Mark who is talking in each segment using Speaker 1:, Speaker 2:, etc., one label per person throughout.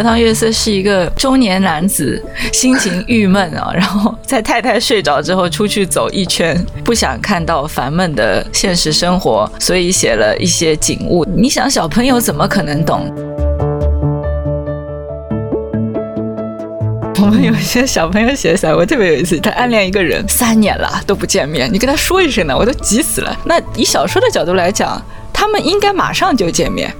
Speaker 1: 荷塘月色是一个中年男子，心情郁闷啊，然后在太太睡着之后出去走一圈，不想看到烦闷的现实生活，所以写了一些景物。你想，小朋友怎么可能懂？我们有些小朋友写散文特别有意思，他暗恋一个人三年了都不见面，你跟他说一声呢，我都急死了。那以小说的角度来讲，他们应该马上就见面，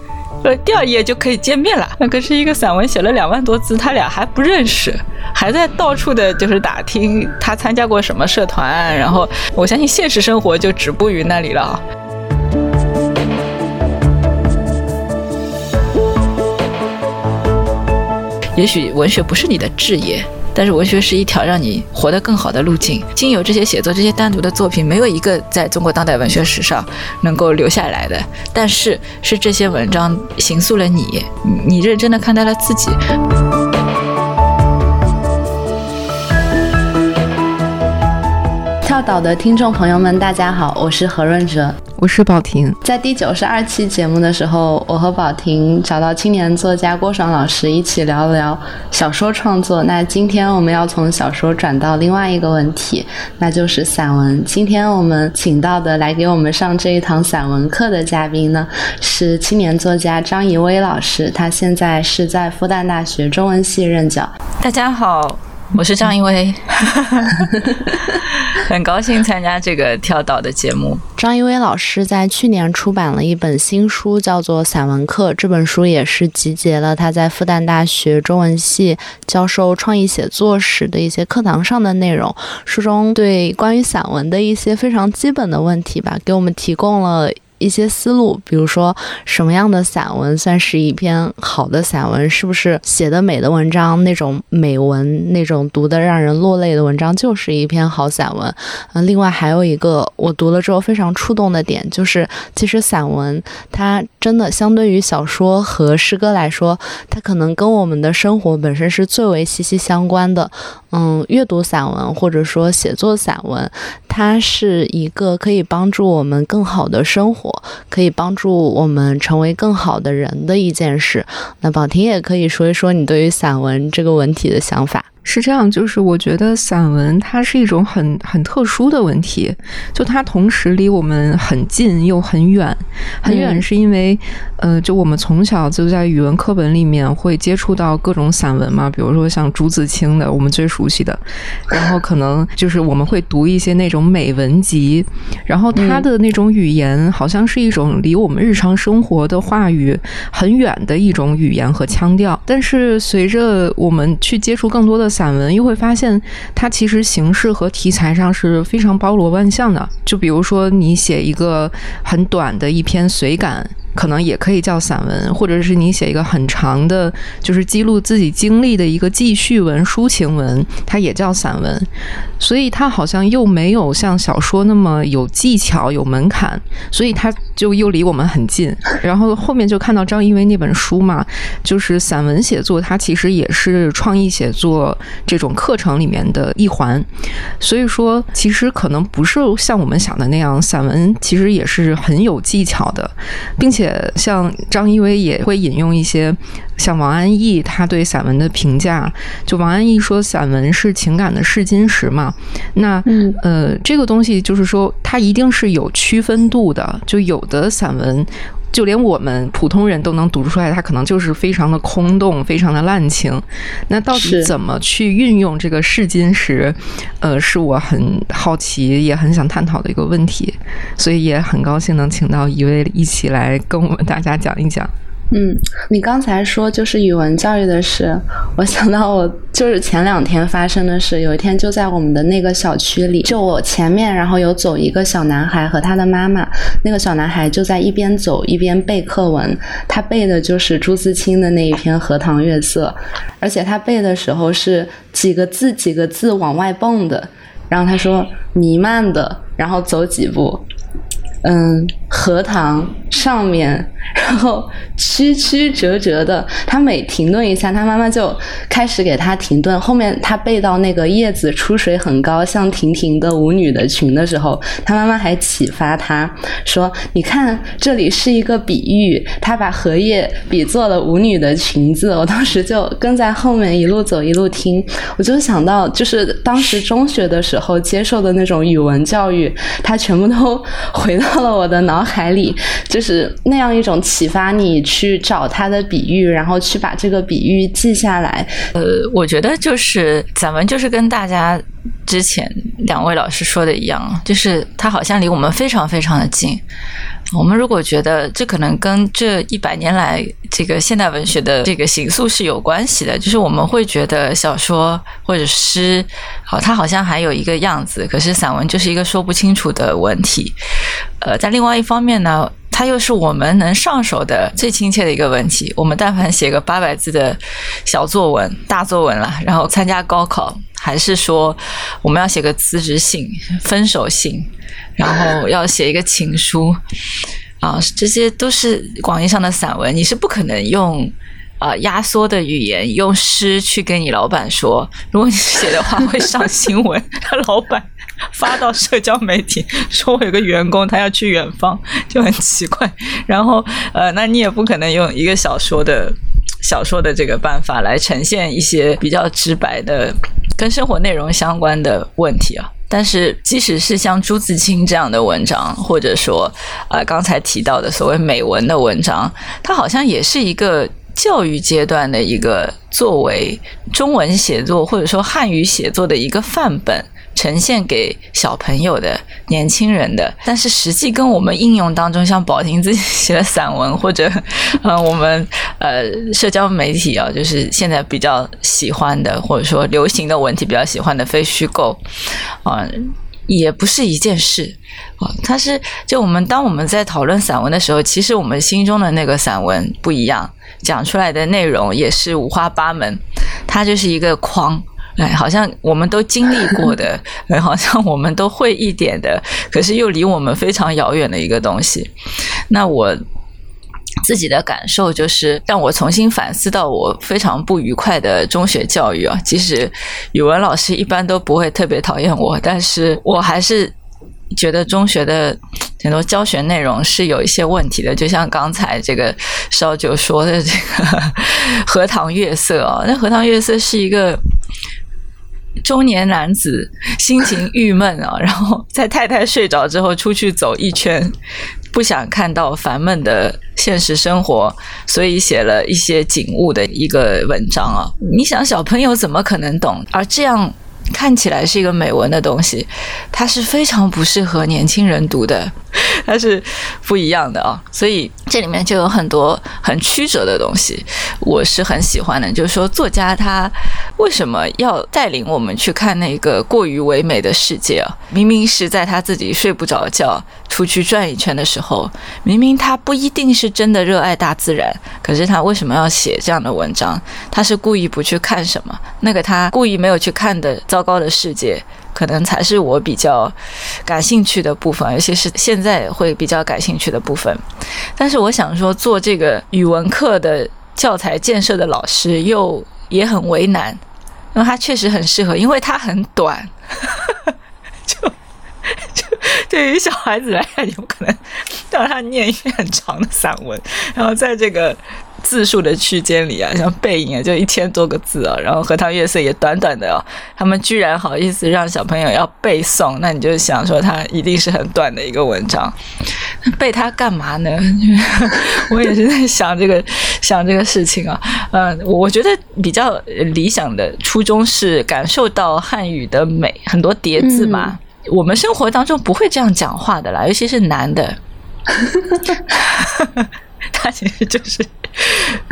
Speaker 1: 呃，第二页就可以见面了。那可是一个散文写了两万多字，他俩还不认识，还在到处的就是打听他参加过什么社团，然后我相信现实生活就止步于那里了。也许文学不是你的志业，但是文学是一条让你活得更好的路径。经由这些写作，这些单独的作品，没有一个在中国当代文学史上能够留下来的。但是，是这些文章形塑了你，你认真的看待了自己。
Speaker 2: 跳岛的听众朋友们，大家好，我是何润哲。
Speaker 3: 我是宝婷，
Speaker 2: 在第九十二期节目的时候，我和宝婷找到青年作家郭爽老师一起聊了聊小说创作。那今天我们要从小说转到另外一个问题，那就是散文。今天我们请到的来给我们上这一堂散文课的嘉宾呢，是青年作家张怡薇老师，他现在是在复旦大学中文系任教。
Speaker 1: 大家好。我是张一威，很高兴参加这个跳岛的节目。
Speaker 2: 张一威老师在去年出版了一本新书，叫做《散文课》。这本书也是集结了他在复旦大学中文系教授创意写作时的一些课堂上的内容。书中对关于散文的一些非常基本的问题吧，给我们提供了。一些思路，比如说什么样的散文算是一篇好的散文？是不是写的美的文章，那种美文，那种读的让人落泪的文章就是一篇好散文？嗯，另外还有一个我读了之后非常触动的点，就是其实散文它真的相对于小说和诗歌来说，它可能跟我们的生活本身是最为息息相关的。嗯，阅读散文或者说写作散文，它是一个可以帮助我们更好的生活。可以帮助我们成为更好的人的一件事。那宝婷也可以说一说你对于散文这个文体的想法。
Speaker 3: 是这样，就是我觉得散文它是一种很很特殊的问题，就它同时离我们很近又很远。很远是因为，呃，就我们从小就在语文课本里面会接触到各种散文嘛，比如说像朱自清的，我们最熟悉的。然后可能就是我们会读一些那种美文集，然后他的那种语言好像是一种离我们日常生活的话语很远的一种语言和腔调。但是随着我们去接触更多的。散文又会发现，它其实形式和题材上是非常包罗万象的。就比如说，你写一个很短的一篇随感。可能也可以叫散文，或者是你写一个很长的，就是记录自己经历的一个记叙文、抒情文，它也叫散文。所以它好像又没有像小说那么有技巧、有门槛，所以它就又离我们很近。然后后面就看到张一威那本书嘛，就是散文写作，它其实也是创意写作这种课程里面的一环。所以说，其实可能不是像我们想的那样，散文其实也是很有技巧的，并且。且像张一威也会引用一些像王安忆他对散文的评价，就王安忆说散文是情感的试金石嘛。那呃，这个东西就是说它一定是有区分度的，就有的散文。就连我们普通人都能读出来，它可能就是非常的空洞，非常的滥情。那到底怎么去运用这个试金石？呃，是我很好奇，也很想探讨的一个问题。所以也很高兴能请到一位一起来跟我们大家讲一讲。
Speaker 2: 嗯，你刚才说就是语文教育的事，我想到我就是前两天发生的事。有一天就在我们的那个小区里，就我前面，然后有走一个小男孩和他的妈妈。那个小男孩就在一边走一边背课文，他背的就是朱自清的那一篇《荷塘月色》，而且他背的时候是几个字几个字往外蹦的。然后他说：“弥漫的，然后走几步。”嗯。荷塘上面，然后曲曲折折的，他每停顿一下，他妈妈就开始给他停顿。后面他背到那个叶子出水很高，像亭亭的舞女的裙的时候，他妈妈还启发他说：“你看，这里是一个比喻。”他把荷叶比作了舞女的裙子。我当时就跟在后面一路走一路听，我就想到，就是当时中学的时候接受的那种语文教育，他全部都回到到了我的脑。海里就是那样一种启发，你去找他的比喻，然后去把这个比喻记下来。
Speaker 1: 呃，我觉得就是咱们，就是跟大家之前两位老师说的一样，就是它好像离我们非常非常的近。我们如果觉得这可能跟这一百年来这个现代文学的这个形塑是有关系的，就是我们会觉得小说或者诗，好，它好像还有一个样子，可是散文就是一个说不清楚的文体。呃，在另外一方面呢，它又是我们能上手的最亲切的一个文体。我们但凡写个八百字的小作文、大作文了，然后参加高考，还是说我们要写个辞职信、分手信。然后要写一个情书啊，这些都是广义上的散文。你是不可能用啊压缩的语言，用诗去跟你老板说。如果你写的话，会上新闻，他老板发到社交媒体，说我有个员工他要去远方，就很奇怪。然后呃，那你也不可能用一个小说的小说的这个办法来呈现一些比较直白的跟生活内容相关的问题啊。但是，即使是像朱自清这样的文章，或者说，呃，刚才提到的所谓美文的文章，它好像也是一个教育阶段的一个作为中文写作或者说汉语写作的一个范本。呈现给小朋友的年轻人的，但是实际跟我们应用当中，像宝婷自己写的散文，或者 呃我们呃社交媒体啊，就是现在比较喜欢的，或者说流行的文体比较喜欢的非虚构啊，也不是一件事啊。它是就我们当我们在讨论散文的时候，其实我们心中的那个散文不一样，讲出来的内容也是五花八门，它就是一个框。哎，好像我们都经历过的，好像我们都会一点的，可是又离我们非常遥远的一个东西。那我自己的感受就是，让我重新反思到我非常不愉快的中学教育啊。即使语文老师一般都不会特别讨厌我，但是我还是觉得中学的很多教学内容是有一些问题的。就像刚才这个烧酒说的这个 《荷塘月色》啊，那《荷塘月色》是一个。中年男子心情郁闷啊，然后在太太睡着之后出去走一圈，不想看到烦闷的现实生活，所以写了一些景物的一个文章啊。你想小朋友怎么可能懂？而这样。看起来是一个美文的东西，它是非常不适合年轻人读的，它是不一样的啊。所以这里面就有很多很曲折的东西，我是很喜欢的。就是说，作家他为什么要带领我们去看那个过于唯美的世界啊？明明是在他自己睡不着觉。出去转一圈的时候，明明他不一定是真的热爱大自然，可是他为什么要写这样的文章？他是故意不去看什么？那个他故意没有去看的糟糕的世界，可能才是我比较感兴趣的部分，尤其是现在会比较感兴趣的部分。但是我想说，做这个语文课的教材建设的老师又也很为难，因为他确实很适合，因为它很短。就就对于小孩子来讲，有可能让他念一篇很长的散文，然后在这个。字数的区间里啊，像背影啊，就一千多个字啊，然后荷塘月色也短短的哦，他们居然好意思让小朋友要背诵，那你就想说他一定是很短的一个文章，背它干嘛呢？我也是在想这个想这个事情啊，嗯，我觉得比较理想的初衷是感受到汉语的美，很多叠字嘛，我们生活当中不会这样讲话的啦，尤其是男的。他其实就是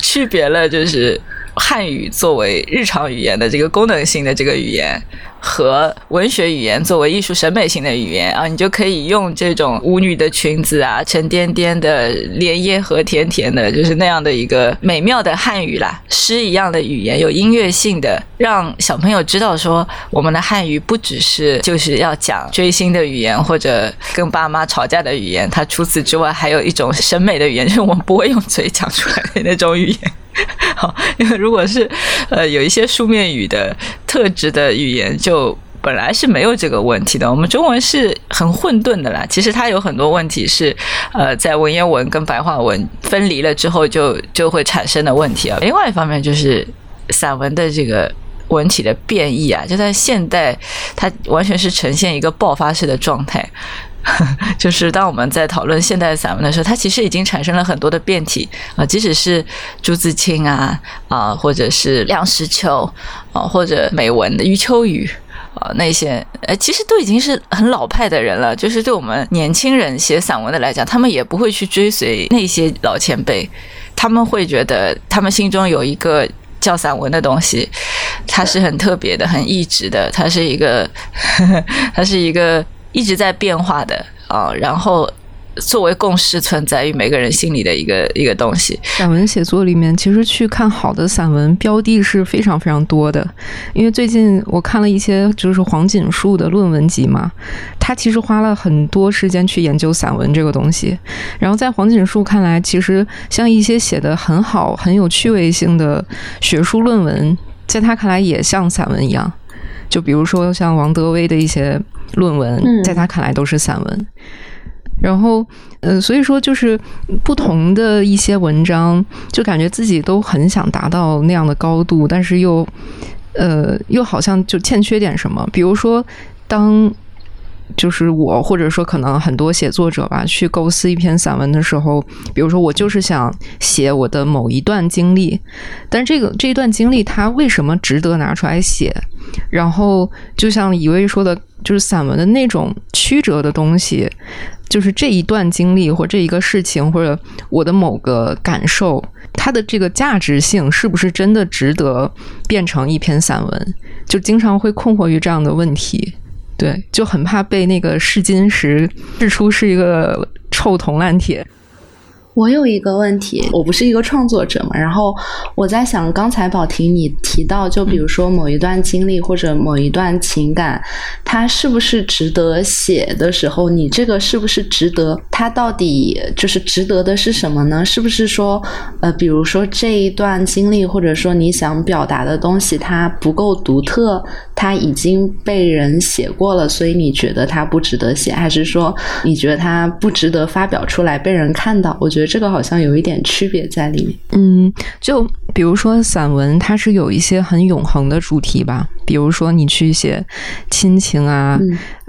Speaker 1: 区别了，就是汉语作为日常语言的这个功能性的这个语言。和文学语言作为艺术审美性的语言啊，你就可以用这种舞女的裙子啊，沉甸甸的莲叶和甜甜的，就是那样的一个美妙的汉语啦，诗一样的语言，有音乐性的，让小朋友知道说，我们的汉语不只是就是要讲追星的语言或者跟爸妈吵架的语言，它除此之外还有一种审美的语言，就是我们不会用嘴讲出来的那种语言。好，因为如果是呃有一些书面语的特质的语言，就本来是没有这个问题的。我们中文是很混沌的啦，其实它有很多问题是呃在文言文跟白话文分离了之后就就会产生的问题啊。另外一方面就是散文的这个文体的变异啊，就在现代它完全是呈现一个爆发式的状态。就是当我们在讨论现代散文的时候，它其实已经产生了很多的变体啊，即使是朱自清啊啊，或者是梁实秋啊，或者美文的余秋雨啊，那些呃，其实都已经是很老派的人了。就是对我们年轻人写散文的来讲，他们也不会去追随那些老前辈，他们会觉得他们心中有一个叫散文的东西，它是很特别的、很异质的，它是一个，呵 呵它是一个。一直在变化的啊，然后作为共识存在于每个人心里的一个一个东西。
Speaker 3: 散文写作里面，其实去看好的散文标的是非常非常多的。因为最近我看了一些就是黄锦树的论文集嘛，他其实花了很多时间去研究散文这个东西。然后在黄锦树看来，其实像一些写的很好、很有趣味性的学术论文，在他看来也像散文一样。就比如说像王德威的一些。论文在他看来都是散文，然后呃，所以说就是不同的一些文章，就感觉自己都很想达到那样的高度，但是又呃，又好像就欠缺点什么。比如说，当就是我或者说可能很多写作者吧，去构思一篇散文的时候，比如说我就是想写我的某一段经历，但这个这一段经历它为什么值得拿出来写？然后就像一位说的。就是散文的那种曲折的东西，就是这一段经历或这一个事情，或者我的某个感受，它的这个价值性是不是真的值得变成一篇散文？就经常会困惑于这样的问题，对，就很怕被那个试金石试出是一个臭铜烂铁。
Speaker 2: 我有一个问题，我不是一个创作者嘛，然后我在想，刚才宝婷你提到，就比如说某一段经历或者某一段情感，它是不是值得写的时候，你这个是不是值得？它到底就是值得的是什么呢？是不是说，呃，比如说这一段经历或者说你想表达的东西，它不够独特，它已经被人写过了，所以你觉得它不值得写，还是说你觉得它不值得发表出来被人看到？我觉得。这个好像有一点区别在里面。
Speaker 3: 嗯，就比如说散文，它是有一些很永恒的主题吧。比如说你去写亲情啊、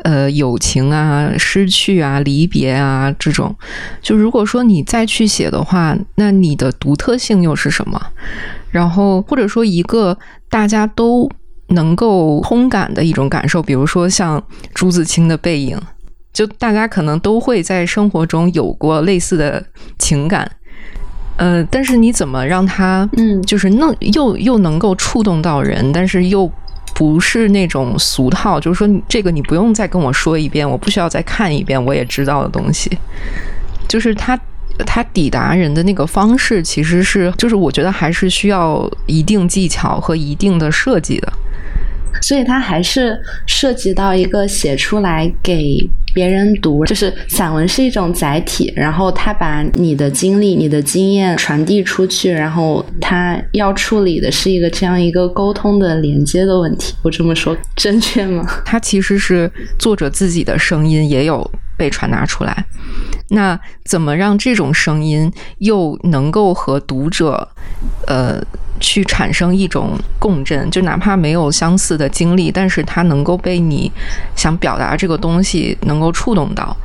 Speaker 3: 呃友情啊、失去啊、离别啊这种。就如果说你再去写的话，那你的独特性又是什么？然后或者说一个大家都能够通感的一种感受，比如说像朱自清的背影。就大家可能都会在生活中有过类似的情感，呃，但是你怎么让他，
Speaker 2: 嗯，
Speaker 3: 就是能又又能够触动到人，但是又不是那种俗套，就是说这个你不用再跟我说一遍，我不需要再看一遍，我也知道的东西，就是他他抵达人的那个方式，其实是就是我觉得还是需要一定技巧和一定的设计的。
Speaker 2: 所以它还是涉及到一个写出来给别人读，就是散文是一种载体，然后他把你的经历、你的经验传递出去，然后他要处理的是一个这样一个沟通的连接的问题。我这么说正确吗？
Speaker 3: 他其实是作者自己的声音也有被传达出来，那怎么让这种声音又能够和读者，呃？去产生一种共振，就哪怕没有相似的经历，但是它能够被你想表达这个东西能够触动到。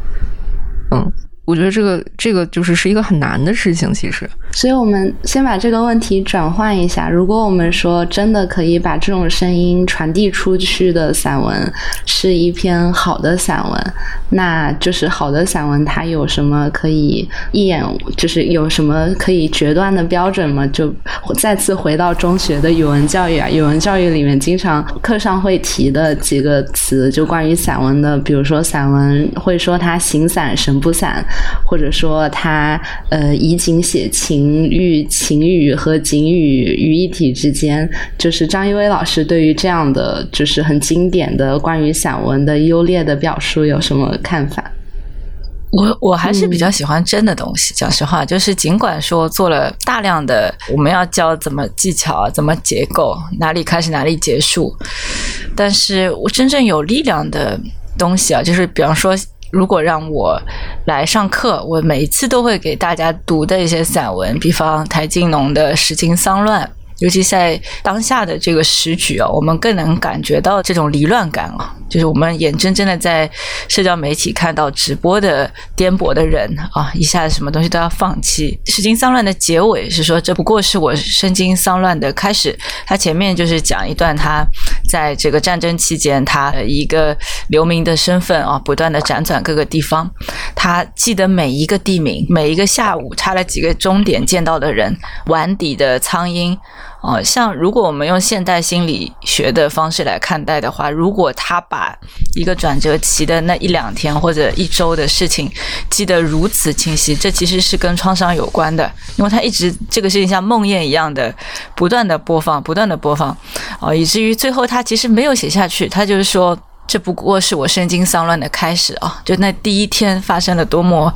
Speaker 3: 嗯，我觉得这个这个就是是一个很难的事情，其实。
Speaker 2: 所以我们先把这个问题转换一下。如果我们说真的可以把这种声音传递出去的散文是一篇好的散文，那就是好的散文它有什么可以一眼就是有什么可以决断的标准吗？就再次回到中学的语文教育啊，语文教育里面经常课上会提的几个词，就关于散文的，比如说散文会说它形散神不散。或者说他呃以景写情欲，情语和景语于一体之间，就是张一威老师对于这样的就是很经典的关于散文的优劣的表述有什么看法？
Speaker 1: 我我还是比较喜欢真的东西，讲实话，就是尽管说做了大量的我们要教怎么技巧，怎么结构，哪里开始哪里结束，但是我真正有力量的东西啊，就是比方说。如果让我来上课，我每一次都会给大家读的一些散文，比方台静农的《时经丧乱》。尤其在当下的这个时局啊，我们更能感觉到这种离乱感啊，就是我们眼睁睁的在社交媒体看到直播的颠簸的人啊，一下子什么东西都要放弃。《诗经丧乱》的结尾是说，这不过是我身经丧乱的开始。他前面就是讲一段他在这个战争期间，他一个流民的身份啊，不断的辗转各个地方，他记得每一个地名，每一个下午差了几个钟点见到的人，碗底的苍蝇。哦，像如果我们用现代心理学的方式来看待的话，如果他把一个转折期的那一两天或者一周的事情记得如此清晰，这其实是跟创伤有关的，因为他一直这个事情像梦魇一样的不断的播放，不断的播放，哦，以至于最后他其实没有写下去，他就是说这不过是我身经丧乱的开始啊，就那第一天发生了多么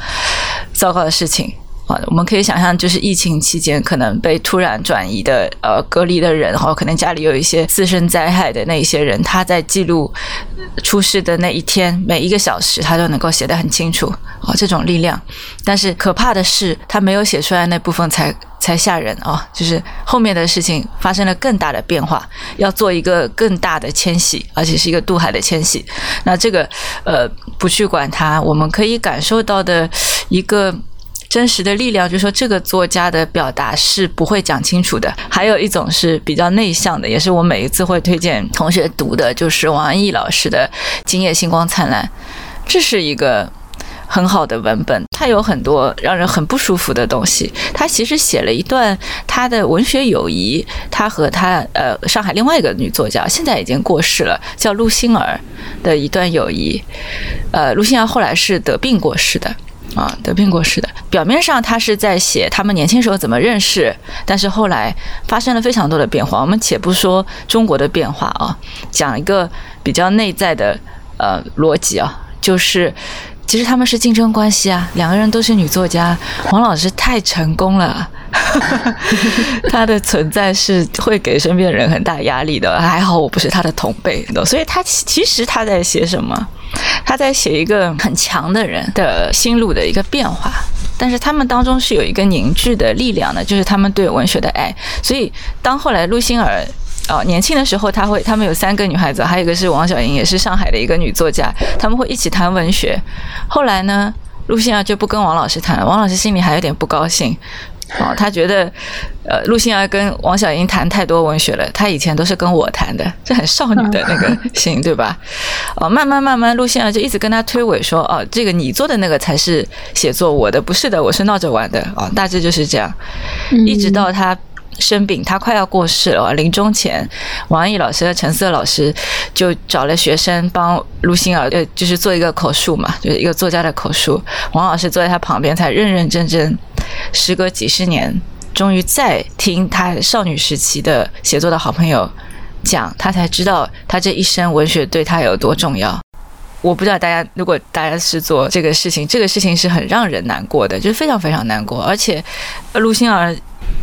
Speaker 1: 糟糕的事情。啊，我们可以想象，就是疫情期间可能被突然转移的、呃隔离的人，然后可能家里有一些自身灾害的那一些人，他在记录出事的那一天每一个小时，他都能够写得很清楚。哦，这种力量，但是可怕的是，他没有写出来那部分才才吓人啊！就是后面的事情发生了更大的变化，要做一个更大的迁徙，而且是一个渡海的迁徙。那这个呃，不去管它，我们可以感受到的一个。真实的力量，就是说这个作家的表达是不会讲清楚的。还有一种是比较内向的，也是我每一次会推荐同学读的，就是王安忆老师的《今夜星光灿烂》。这是一个很好的文本，它有很多让人很不舒服的东西。他其实写了一段他的文学友谊，他和他呃上海另外一个女作家，现在已经过世了，叫陆星儿的一段友谊。呃，陆星儿后来是得病过世的。啊，得病过世的。表面上他是在写他们年轻时候怎么认识，但是后来发生了非常多的变化。我们且不说中国的变化啊，讲一个比较内在的呃逻辑啊，就是其实他们是竞争关系啊，两个人都是女作家。王老师太成功了，他的存在是会给身边人很大压力的。还好我不是他的同辈，所以他其实他在写什么？他在写一个很强的人的心路的一个变化，但是他们当中是有一个凝聚的力量的，就是他们对文学的爱。所以当后来陆星儿哦年轻的时候，他会他们有三个女孩子，还有一个是王小莹，也是上海的一个女作家，他们会一起谈文学。后来呢，陆星儿就不跟王老师谈了，王老师心里还有点不高兴。哦，他觉得，呃，陆星儿跟王小英谈太多文学了，他以前都是跟我谈的，这很少女的那个 心，对吧？哦，慢慢慢慢，陆星儿就一直跟他推诿说，哦，这个你做的那个才是写作，我的不是的，我是闹着玩的，哦，大致就是这样，一直到他生病，他快要过世了，临终前，王毅老师和陈色老师就找了学生帮陆星儿，呃，就是做一个口述嘛，就是一个作家的口述，王老师坐在他旁边，才认认真真。时隔几十年，终于再听他少女时期的写作的好朋友讲，他才知道他这一生文学对他有多重要。我不知道大家，如果大家是做这个事情，这个事情是很让人难过的，就是非常非常难过。而且陆星儿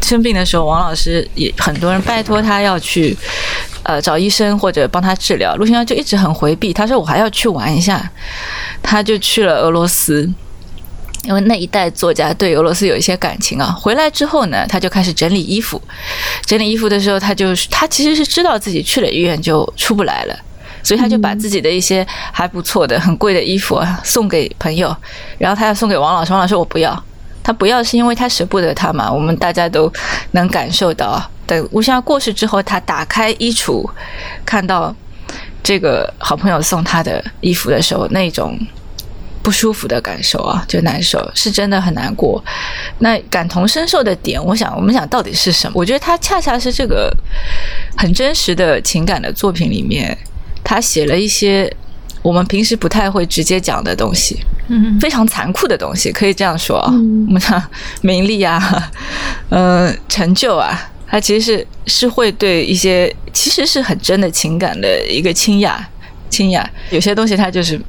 Speaker 1: 生病的时候，王老师也很多人拜托他要去呃找医生或者帮他治疗，陆星儿就一直很回避。他说我还要去玩一下，他就去了俄罗斯。因为那一代作家对俄罗斯有一些感情啊，回来之后呢，他就开始整理衣服。整理衣服的时候，他就他其实是知道自己去了医院就出不来了，所以他就把自己的一些还不错的、很贵的衣服啊送给朋友，然后他要送给王老师，王老师我不要，他不要是因为他舍不得他嘛，我们大家都能感受到。等吴香过世之后，他打开衣橱，看到这个好朋友送他的衣服的时候，那种。不舒服的感受啊，就难受，是真的很难过。那感同身受的点，我想，我们想到底是什么？我觉得他恰恰是这个很真实的情感的作品里面，他写了一些我们平时不太会直接讲的东西，嗯，非常残酷的东西，可以这样说啊。我们讲名利啊，嗯，成就啊，他其实是是会对一些其实是很真的情感的一个倾轧，倾轧。有些东西他就是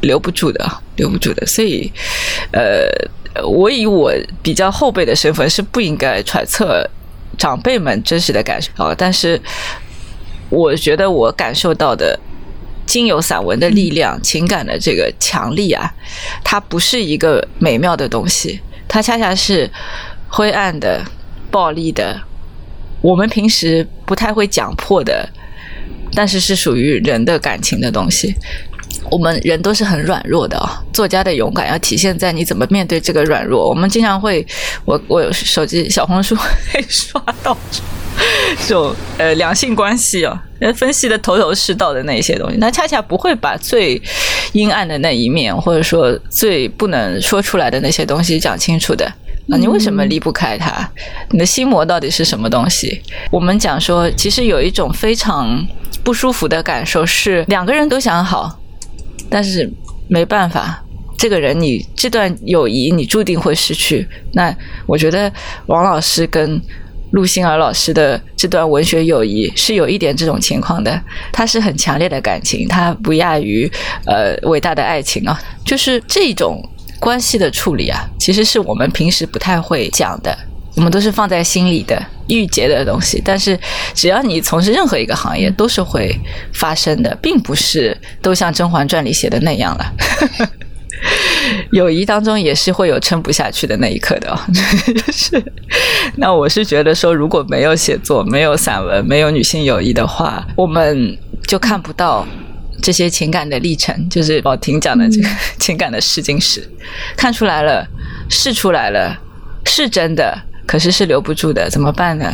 Speaker 1: 留不住的。留不住的，所以，呃，我以我比较后辈的身份是不应该揣测长辈们真实的感受啊。但是，我觉得我感受到的，经由散文的力量、情感的这个强力啊，它不是一个美妙的东西，它恰恰是灰暗的、暴力的，我们平时不太会讲破的，但是是属于人的感情的东西。我们人都是很软弱的啊，作家的勇敢要体现在你怎么面对这个软弱。我们经常会，我我手机小红书会刷到这种呃两性关系啊，分析的头头是道的那些东西，那恰恰不会把最阴暗的那一面，或者说最不能说出来的那些东西讲清楚的啊。你为什么离不开他？你的心魔到底是什么东西？我们讲说，其实有一种非常不舒服的感受，是两个人都想好。但是没办法，这个人你这段友谊你注定会失去。那我觉得王老师跟陆星儿老师的这段文学友谊是有一点这种情况的，它是很强烈的感情，它不亚于呃伟大的爱情啊。就是这种关系的处理啊，其实是我们平时不太会讲的。我们都是放在心里的郁结的东西，但是只要你从事任何一个行业，都是会发生的，并不是都像《甄嬛传》里写的那样了。友谊当中也是会有撑不下去的那一刻的。就是，那我是觉得说，如果没有写作、没有散文、没有女性友谊的话，我们就看不到这些情感的历程。就是宝婷讲的这个 情感的试金石，看出来了，试出来了，是真的。可是是留不住的，怎么办呢？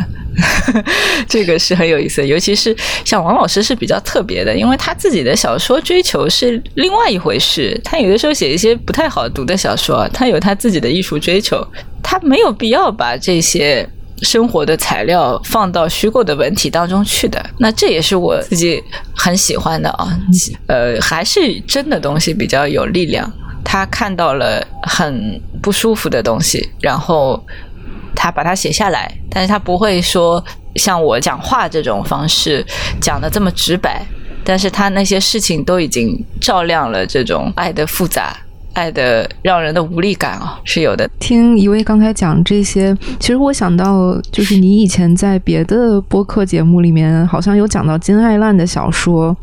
Speaker 1: 这个是很有意思，尤其是像王老师是比较特别的，因为他自己的小说追求是另外一回事。他有的时候写一些不太好读的小说，他有他自己的艺术追求，他没有必要把这些生活的材料放到虚构的文体当中去的。那这也是我自己很喜欢的啊，呃，还是真的东西比较有力量。他看到了很不舒服的东西，然后。他把它写下来，但是他不会说像我讲话这种方式讲的这么直白，但是他那些事情都已经照亮了这种爱的复杂、爱的让人的无力感啊，是有的。
Speaker 3: 听一位刚才讲这些，其实我想到就是你以前在别的播客节目里面好像有讲到金爱烂的小说，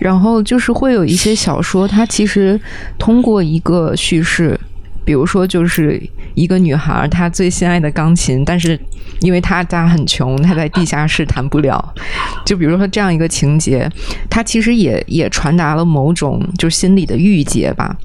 Speaker 3: 然后就是会有一些小说，它其实通过一个叙事。比如说，就是一个女孩，她最心爱的钢琴，但是因为她家很穷，她在地下室弹不了。就比如说这样一个情节，它其实也也传达了某种就心理的郁结吧。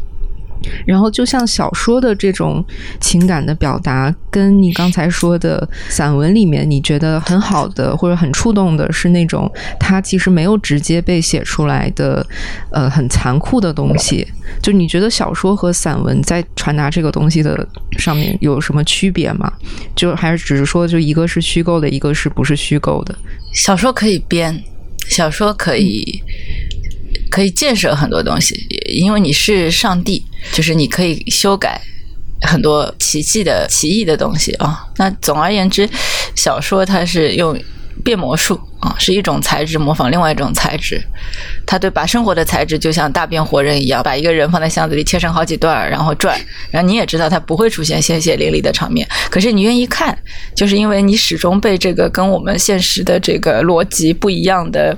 Speaker 3: 然后，就像小说的这种情感的表达，跟你刚才说的散文里面，你觉得很好的或者很触动的是那种它其实没有直接被写出来的，呃，很残酷的东西。就你觉得小说和散文在传达这个东西的上面有什么区别吗？就还是只是说，就一个是虚构的，一个是不是虚构的？
Speaker 1: 小说可以编，小说可以。可以建设很多东西，因为你是上帝，就是你可以修改很多奇迹的奇异的东西啊。那总而言之，小说它是用变魔术啊，是一种材质模仿另外一种材质。它对把生活的材质就像大变活人一样，把一个人放在箱子里切成好几段，然后转，然后你也知道它不会出现鲜血淋漓的场面，可是你愿意看，就是因为你始终被这个跟我们现实的这个逻辑不一样的。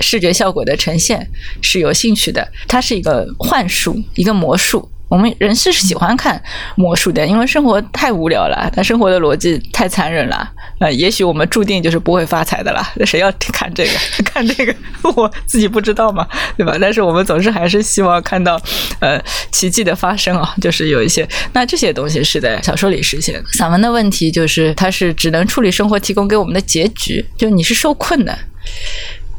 Speaker 1: 视觉效果的呈现是有兴趣的，它是一个幻术，一个魔术，我们人是喜欢看魔术的，因为生活太无聊了，但生活的逻辑太残忍了。呃，也许我们注定就是不会发财的啦。那 谁要看这个？看这个，我自己不知道嘛，对吧？但是我们总是还是希望看到呃奇迹的发生啊，就是有一些那这些东西是在小说里实现。散文的问题就是它是只能处理生活提供给我们的结局，就你是受困的，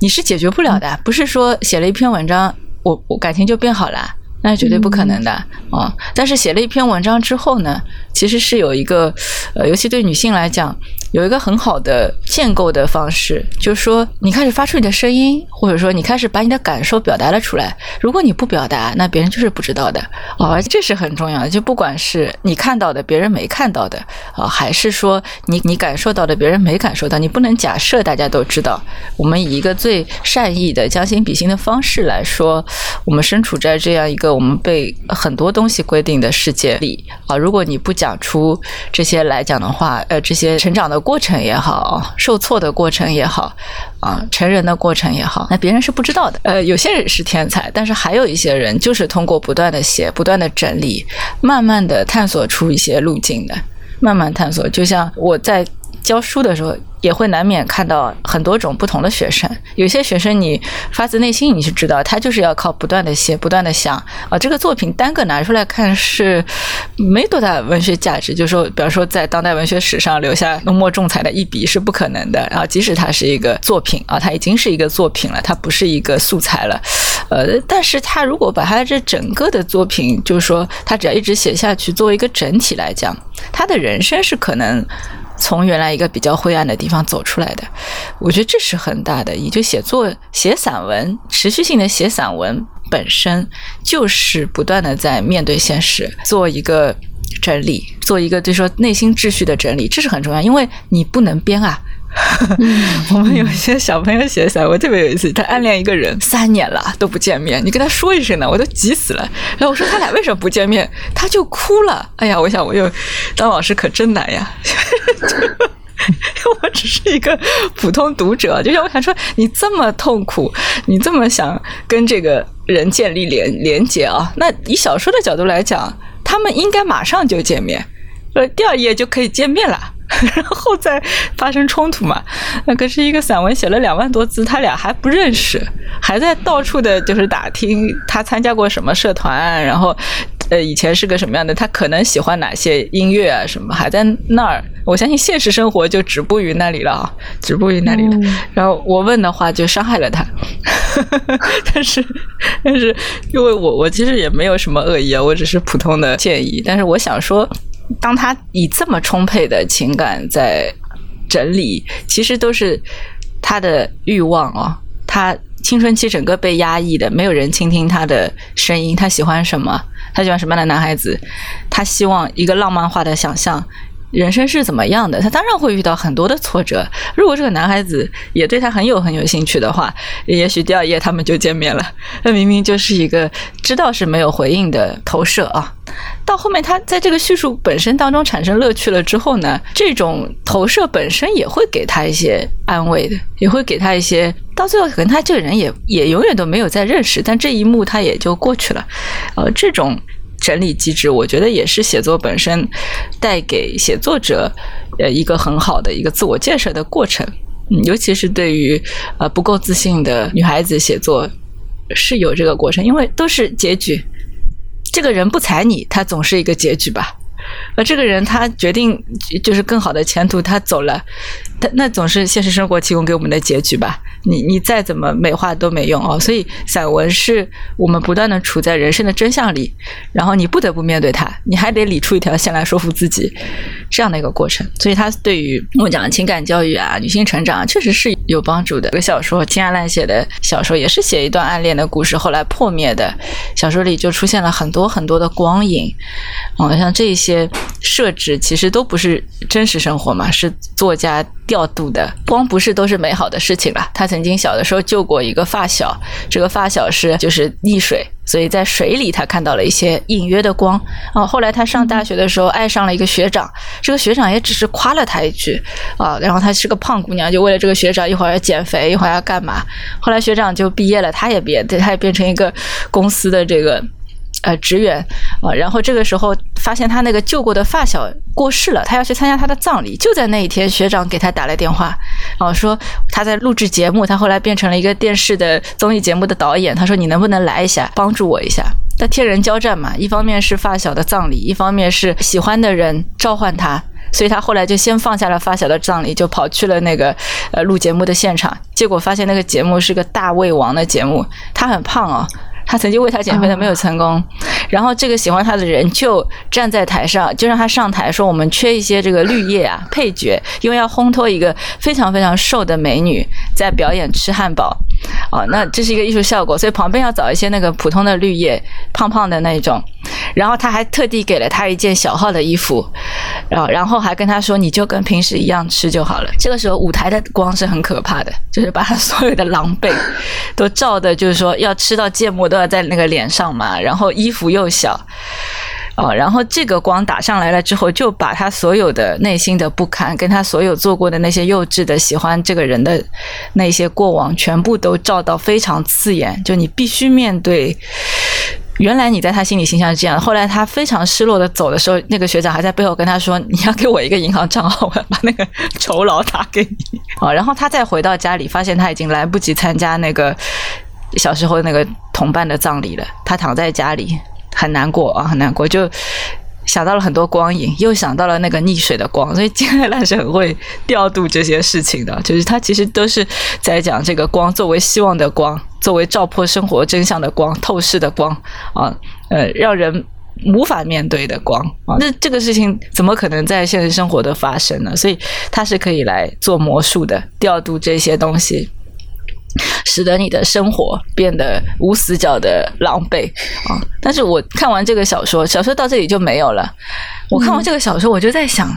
Speaker 1: 你是解决不了的，不是说写了一篇文章，我我感情就变好了。那是绝对不可能的啊！但是写了一篇文章之后呢，其实是有一个，呃，尤其对女性来讲，有一个很好的建构的方式，就是说，你开始发出你的声音，或者说你开始把你的感受表达了出来。如果你不表达，那别人就是不知道的啊，这是很重要的。就不管是你看到的，别人没看到的啊，还是说你你感受到的，别人没感受到，你不能假设大家都知道。我们以一个最善意的将心比心的方式来说，我们身处在这样一个。我们被很多东西规定的世界里啊，如果你不讲出这些来讲的话，呃，这些成长的过程也好，受挫的过程也好，啊，成人的过程也好，那别人是不知道的。呃，有些人是天才，但是还有一些人就是通过不断的写、不断的整理，慢慢的探索出一些路径的，慢慢探索。就像我在教书的时候。也会难免看到很多种不同的学生，有些学生你发自内心你是知道，他就是要靠不断的写、不断的想啊，这个作品单个拿出来看是没多大文学价值，就是说，比方说在当代文学史上留下浓墨重彩的一笔是不可能的。然后，即使它是一个作品啊，它已经是一个作品了，它不是一个素材了，呃，但是他如果把他这整个的作品，就是说他只要一直写下去，作为一个整体来讲，他的人生是可能。从原来一个比较灰暗的地方走出来的，我觉得这是很大的。也就写作、写散文，持续性的写散文本身就是不断的在面对现实，做一个整理，做一个就是说内心秩序的整理，这是很重要，因为你不能编啊。我们有一些小朋友写散文，特别有意思。他暗恋一个人三年了都不见面，你跟他说一声呢，我都急死了。然后我说他俩为什么不见面，他就哭了。哎呀，我想我又当老师可真难呀。我只是一个普通读者，就像我想说，你这么痛苦，你这么想跟这个人建立连连接啊？那以小说的角度来讲，他们应该马上就见面，呃，第二页就可以见面了。然后再发生冲突嘛？那可是一个散文写了两万多字，他俩还不认识，还在到处的就是打听他参加过什么社团，然后呃以前是个什么样的，他可能喜欢哪些音乐啊什么，还在那儿。我相信现实生活就止步于那里了啊，止步于那里了。然后我问的话就伤害了他，但是但是因为我我其实也没有什么恶意啊，我只是普通的建议。但是我想说。当他以这么充沛的情感在整理，其实都是他的欲望哦。他青春期整个被压抑的，没有人倾听他的声音。他喜欢什么？他喜欢什么样的男孩子？他希望一个浪漫化的想象。人生是怎么样的？他当然会遇到很多的挫折。如果这个男孩子也对他很有很有兴趣的话，也许第二页他们就见面了。那明明就是一个知道是没有回应的投射啊。到后面他在这个叙述本身当中产生乐趣了之后呢，这种投射本身也会给他一些安慰的，也会给他一些。到最后可能他这个人也也永远都没有再认识，但这一幕他也就过去了。呃，这种。整理机制，我觉得也是写作本身带给写作者呃一个很好的一个自我建设的过程，嗯，尤其是对于呃不够自信的女孩子写作是有这个过程，因为都是结局，这个人不睬你，他总是一个结局吧，而这个人他决定就是更好的前途，他走了，他那总是现实生活提供给我们的结局吧。你你再怎么美化都没用哦，所以散文是我们不断的处在人生的真相里，然后你不得不面对它，你还得理出一条线来说服自己，这样的一个过程。所以它对于我讲的情感教育啊、女性成长，确实是有帮助的。这个小说，金阿烂写的小说也是写一段暗恋的故事，后来破灭的。小说里就出现了很多很多的光影，哦，像这些些设置其实都不是真实生活嘛，是作家。调度的光不是都是美好的事情了。他曾经小的时候救过一个发小，这个发小是就是溺水，所以在水里他看到了一些隐约的光。啊，后来他上大学的时候爱上了一个学长，这个学长也只是夸了他一句啊，然后他是个胖姑娘，就为了这个学长一会儿要减肥，一会儿要干嘛。后来学长就毕业了，他也毕业，对，他也变成一个公司的这个。呃职员啊，然后这个时候发现他那个救过的发小过世了，他要去参加他的葬礼。就在那一天，学长给他打来电话，啊，说他在录制节目，他后来变成了一个电视的综艺节目的导演。他说你能不能来一下，帮助我一下？那天人交战嘛，一方面是发小的葬礼，一方面是喜欢的人召唤他，所以他后来就先放下了发小的葬礼，就跑去了那个呃录节目的现场。结果发现那个节目是个大胃王的节目，他很胖哦。他曾经为他减肥，他没有成功。然后这个喜欢他的人就站在台上，就让他上台说：“我们缺一些这个绿叶啊，配角，因为要烘托一个非常非常瘦的美女在表演吃汉堡。”哦，那这是一个艺术效果，所以旁边要找一些那个普通的绿叶，胖胖的那种。然后他还特地给了他一件小号的衣服，然后然后还跟他说：“你就跟平时一样吃就好了。”这个时候舞台的光是很可怕的，就是把他所有的狼狈都照的，就是说要吃到芥末都在那个脸上嘛。然后衣服又小，哦，然后这个光打上来了之后，就把他所有的内心的不堪，跟他所有做过的那些幼稚的喜欢这个人的那些过往，全部都照到非常刺眼。就你必须面对。原来你在他心里形象是这样，后来他非常失落的走的时候，那个学长还在背后跟他说：“你要给我一个银行账号，我要把那个酬劳打给你。”啊，然后他再回到家里，发现他已经来不及参加那个小时候那个同伴的葬礼了。他躺在家里很难过啊，很难过，就想到了很多光影，又想到了那个溺水的光。所以金海兰是很会调度这些事情的，就是他其实都是在讲这个光作为希望的光。作为照破生活真相的光，透视的光啊，呃，让人无法面对的光啊，那这个事情怎么可能在现实生活的发生呢？所以他是可以来做魔术的，调度这些东西，使得你的生活变得无死角的狼狈啊。但是我看完这个小说，小说到这里就没有了。我看完这个小说，我就在想，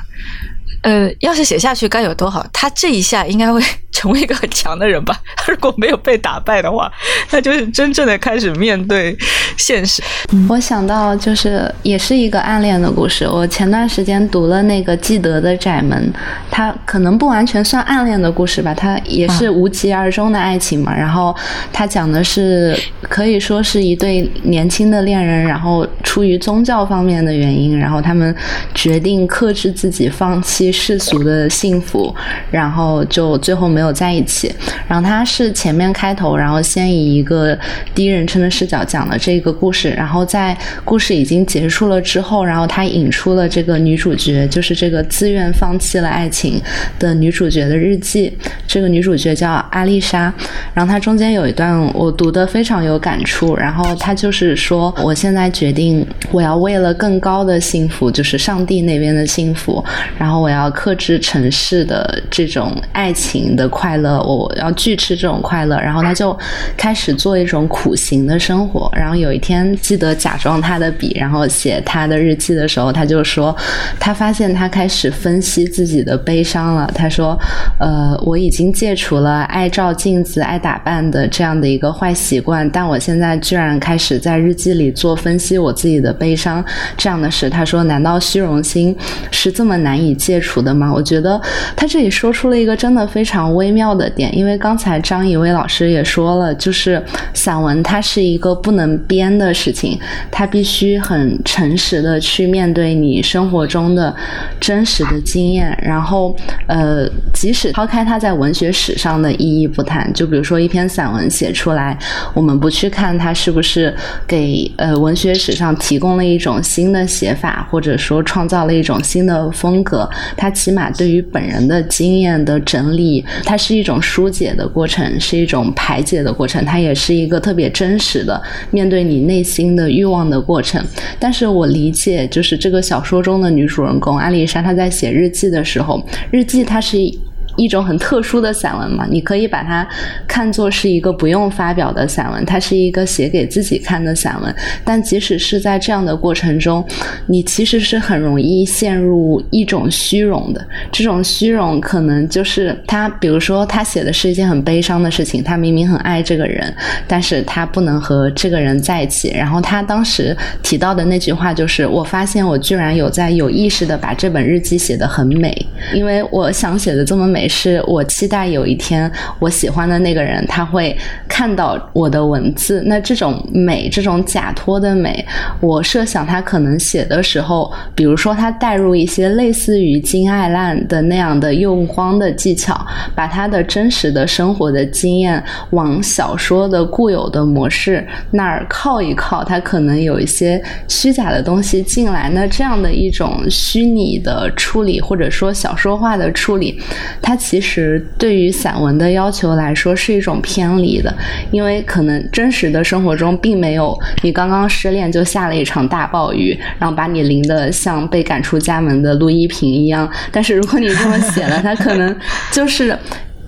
Speaker 1: 呃，要是写下去该有多好？他这一下应该会。成为一个很强的人吧。他 如果没有被打败的话，他就是真正的开始面对现实。
Speaker 2: 我想到就是也是一个暗恋的故事。我前段时间读了那个纪德的《窄门》，他可能不完全算暗恋的故事吧，他也是无疾而终的爱情嘛。然后他讲的是可以说是一对年轻的恋人，然后出于宗教方面的原因，然后他们决定克制自己，放弃世俗的幸福，然后就最后没有。在一起，然后他是前面开头，然后先以一个第一人称的视角讲了这个故事，然后在故事已经结束了之后，然后他引出了这个女主角，就是这个自愿放弃了爱情的女主角的日记。这个女主角叫阿丽莎，然后她中间有一段我读的非常有感触，然后她就是说，我现在决定我要为了更高的幸福，就是上帝那边的幸福，然后我要克制城市的这种爱情的。快乐，我要拒吃这种快乐，然后他就开始做一种苦行的生活。然后有一天，记得假装他的笔，然后写他的日记的时候，他就说，他发现他开始分析自己的悲伤了。他说，呃，我已经戒除了爱照镜子、爱打扮的这样的一个坏习惯，但我现在居然开始在日记里做分析我自己的悲伤这样的事。他说，难道虚荣心是这么难以戒除的吗？我觉得他这里说出了一个真的非常微。妙的点，因为刚才张以薇老师也说了，就是散文它是一个不能编的事情，它必须很诚实的去面对你生活中的真实的经验。然后，呃，即使抛开它在文学史上的意义不谈，就比如说一篇散文写出来，我们不去看它是不是给呃文学史上提供了一种新的写法，或者说创造了一种新的风格，它起码对于本人的经验的整理，它。是一种疏解的过程，是一种排解的过程，它也是一个特别真实的面对你内心的欲望的过程。但是我理解，就是这个小说中的女主人公阿丽莎，她在写日记的时候，日记它是。一种很特殊的散文嘛，你可以把它看作是一个不用发表的散文，它是一个写给自己看的散文。但即使是在这样的过程中，你其实是很容易陷入一种虚荣的。这种虚荣可能就是他，比如说他写的是一件很悲伤的事情，他明明很爱这个人，但是他不能和这个人在一起。然后他当时提到的那句话就是：“我发现我居然有在有意识的把这本日记写得很美，因为我想写的这么美。”美是我期待有一天我喜欢的那个人他会看到我的文字。那这种美，这种假托的美，我设想他可能写的时候，比如说他带入一些类似于金爱烂的那样的用光的技巧，把他的真实的生活的经验往小说的固有的模式那儿靠一靠，他可能有一些虚假的东西进来。那这样的一种虚拟的处理，或者说小说化的处理，它其实对于散文的要求来说是一种偏离的，因为可能真实的生活中并没有你刚刚失恋就下了一场大暴雨，然后把你淋得像被赶出家门的陆一平一样。但是如果你这么写了，它可能就是。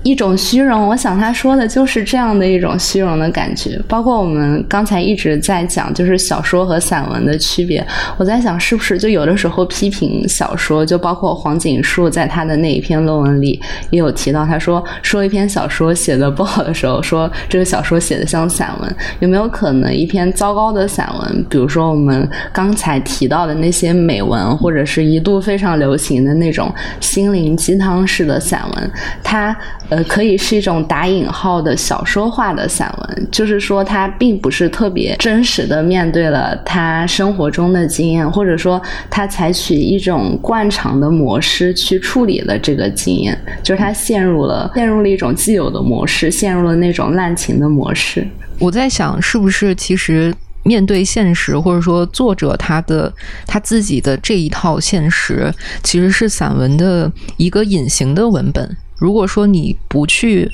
Speaker 2: 一种虚荣，我想他说的就是这样的一种虚荣的感觉。包括我们刚才一直在讲，就是小说和散文的区别。我在想，是不是就有的时候批评小说，就包括黄锦树在他的那一篇论文里也有提到，他说说一篇小说写的不好的时候，说这个小说写的像散文。有没有可能一篇糟糕的散文，比如说我们刚才提到的那些美文，或者是一度非常流行的那种心灵鸡汤式的散文，它？呃可以是一种打引号的小说化的散文，就是说他并不是特别真实的面对了他生活中的经验，或者说他采取一种惯常的模式去处理了这个经验，就是他陷入了陷入了一种既有的模式，陷入了那种滥情的模式。
Speaker 3: 我在想，是不是其实面对现实，或者说作者他的他自己的这一套现实，其实是散文的一个隐形的文本。如果说你不去，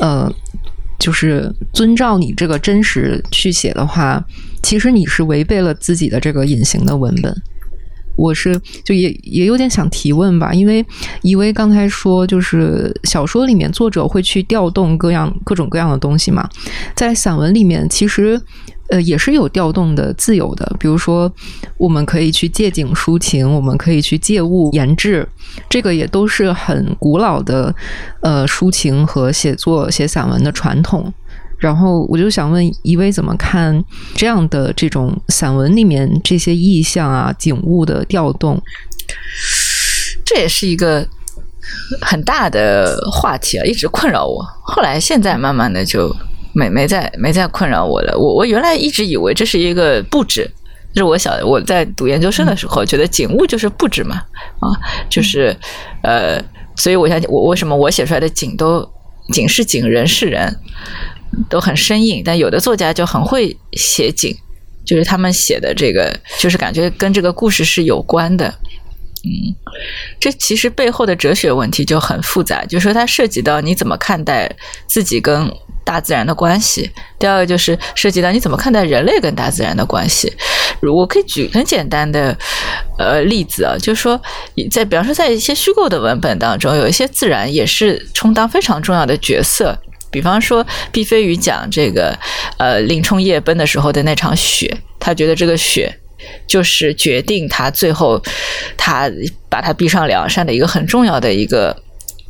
Speaker 3: 呃，就是遵照你这个真实去写的话，其实你是违背了自己的这个隐形的文本。我是就也也有点想提问吧，因为以为刚才说就是小说里面作者会去调动各样各种各样的东西嘛，在散文里面其实。呃，也是有调动的自由的，比如说，我们可以去借景抒情，我们可以去借物言志，这个也都是很古老的呃抒情和写作写散文的传统。然后我就想问一位怎么看这样的这种散文里面这些意象啊景物的调动？
Speaker 1: 这也是一个很大的话题啊，一直困扰我。后来现在慢慢的就。没没在没在困扰我了。我我原来一直以为这是一个布置，就是我小我在读研究生的时候，觉得景物就是布置嘛，啊，就是呃，所以我想我为什么我写出来的景都景是景，人是人，都很生硬。但有的作家就很会写景，就是他们写的这个，就是感觉跟这个故事是有关的。嗯，这其实背后的哲学问题就很复杂，就是说它涉及到你怎么看待自己跟。大自然的关系，第二个就是涉及到你怎么看待人类跟大自然的关系。我可以举很简单的呃例子啊，就是说在比方说在一些虚构的文本当中，有一些自然也是充当非常重要的角色。比方说毕飞宇讲这个呃林冲夜奔的时候的那场雪，他觉得这个雪就是决定他最后他把他逼上梁山的一个很重要的一个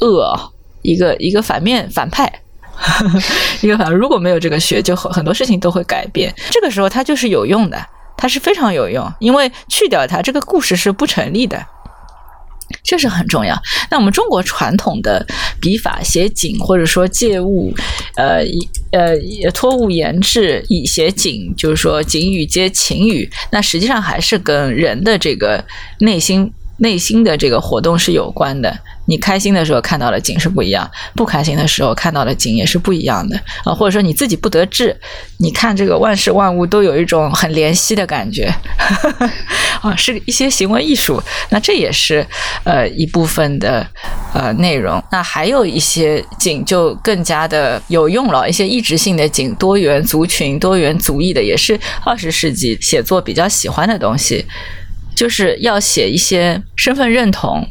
Speaker 1: 恶，一个一个反面反派。一个反正如果没有这个学，就很很多事情都会改变。这个时候它就是有用的，它是非常有用，因为去掉它，这个故事是不成立的，这是很重要。那我们中国传统的笔法写景，或者说借物，呃，呃，托物言志以写景，就是说景语接情语，那实际上还是跟人的这个内心。内心的这个活动是有关的。你开心的时候看到的景是不一样，不开心的时候看到的景也是不一样的啊。或者说你自己不得志，你看这个万事万物都有一种很怜惜的感觉 啊，是一些行为艺术。那这也是呃一部分的呃内容。那还有一些景就更加的有用了，一些意志性的景，多元族群、多元族裔的，也是二十世纪写作比较喜欢的东西。就是要写一些身份认同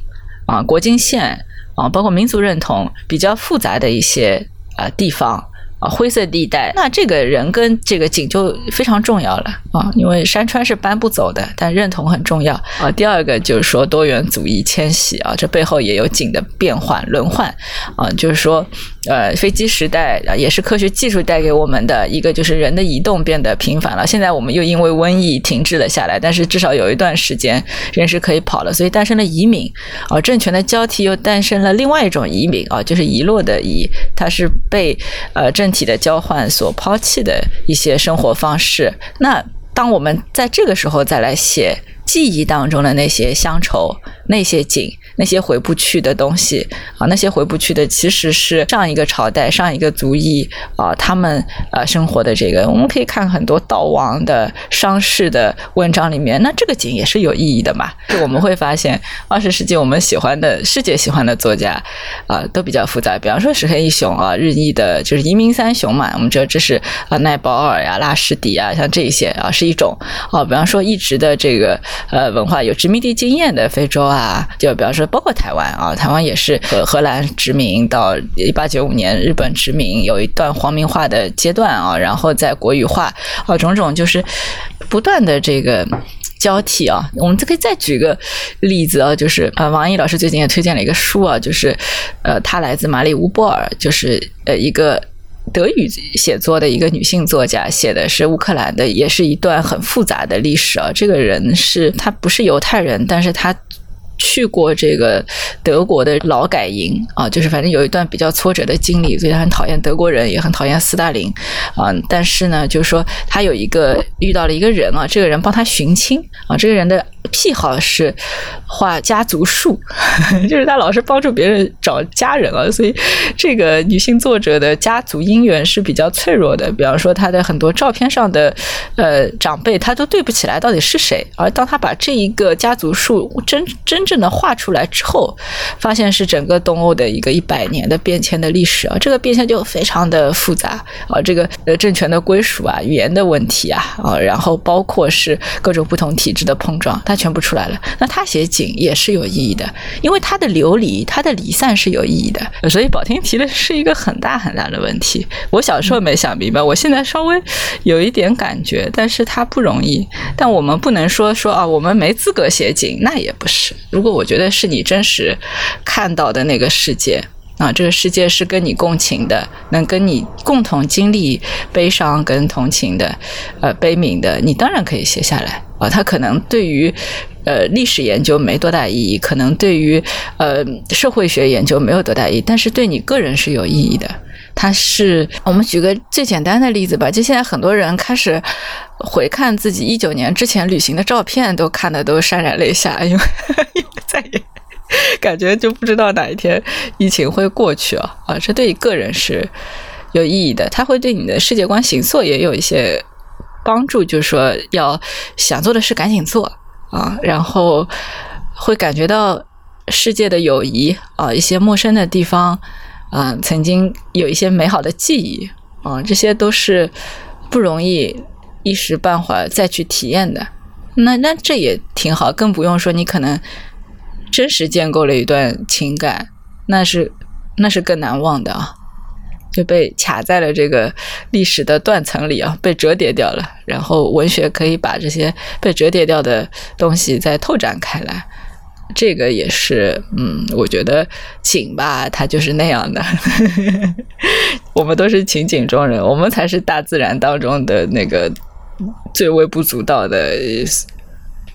Speaker 1: 啊、国境线啊，包括民族认同比较复杂的一些啊地方啊灰色地带。那这个人跟这个景就非常重要了啊，因为山川是搬不走的，但认同很重要啊。第二个就是说多元主义迁徙啊，这背后也有景的变换轮换啊，就是说呃，飞机时代啊，也是科学技术带给我们的一个，就是人的移动变得频繁了。现在我们又因为瘟疫停滞了下来，但是至少有一段时间人是可以跑了，所以诞生了移民啊。政权的交替又诞生了另外一种移民啊，就是遗落的遗，它是被呃政体的交换所抛弃的一些生活方式。那当我们在这个时候再来写记忆当中的那些乡愁、那些景。那些回不去的东西啊，那些回不去的其实是上一个朝代、上一个族裔啊，他们呃生活的这个，我们可以看很多悼亡的伤逝的文章里面，那这个景也是有意义的嘛。就我们会发现，二十世纪我们喜欢的世界喜欢的作家啊，都比较复杂。比方说石黑一雄啊，日裔的就是移民三雄嘛，我们知道这是啊奈保尔呀、拉什迪啊，像这些啊是一种啊。比方说一直的这个呃文化有殖民地经验的非洲啊，啊就比方说。包括台湾啊，台湾也是和荷兰殖民到一八九五年日本殖民有一段皇民化的阶段啊，然后在国语化啊，种种就是不断的这个交替啊。我们可以再举个例子啊，就是呃，王毅老师最近也推荐了一个书啊，就是呃，他来自马里乌波尔，就是呃一个德语写作的一个女性作家，写的是乌克兰的，也是一段很复杂的历史啊。这个人是他不是犹太人，但是他。去过这个德国的劳改营啊，就是反正有一段比较挫折的经历，所以他很讨厌德国人，也很讨厌斯大林啊。但是呢，就是说他有一个遇到了一个人啊，这个人帮他寻亲啊，这个人的。癖好是画家族树，就是他老是帮助别人找家人啊，所以这个女性作者的家族姻缘是比较脆弱的。比方说，她的很多照片上的呃长辈，她都对不起来到底是谁。而当她把这一个家族树真真正的画出来之后，发现是整个东欧的一个一百年的变迁的历史啊，这个变迁就非常的复杂啊，这个呃政权的归属啊，语言的问题啊啊，然后包括是各种不同体制的碰撞。他全部出来了，那他写景也是有意义的，因为他的流离、他的离散是有意义的。所以宝听提的是一个很大很大的问题。我小时候没想明白，我现在稍微有一点感觉，但是他不容易。但我们不能说说啊，我们没资格写景，那也不是。如果我觉得是你真实看到的那个世界啊，这个世界是跟你共情的，能跟你共同经历悲伤跟同情的，呃，悲悯的，你当然可以写下来。啊，它可能对于呃历史研究没多大意义，可能对于呃社会学研究没有多大意义，但是对你个人是有意义的。它是我们举个最简单的例子吧，就现在很多人开始回看自己一九年之前旅行的照片，都看的都潸然泪下，因为 因为再也感觉就不知道哪一天疫情会过去啊啊，这对于个人是有意义的，它会对你的世界观形塑也有一些。帮助就是说，要想做的事赶紧做啊，然后会感觉到世界的友谊啊，一些陌生的地方啊，曾经有一些美好的记忆啊，这些都是不容易一时半会儿再去体验的。那那这也挺好，更不用说你可能真实建构了一段情感，那是那是更难忘的啊。就被卡在了这个历史的断层里啊，被折叠掉了。然后文学可以把这些被折叠掉的东西再拓展开来，这个也是，嗯，我觉得景吧，它就是那样的。我们都是情景中人，我们才是大自然当中的那个最微不足道的。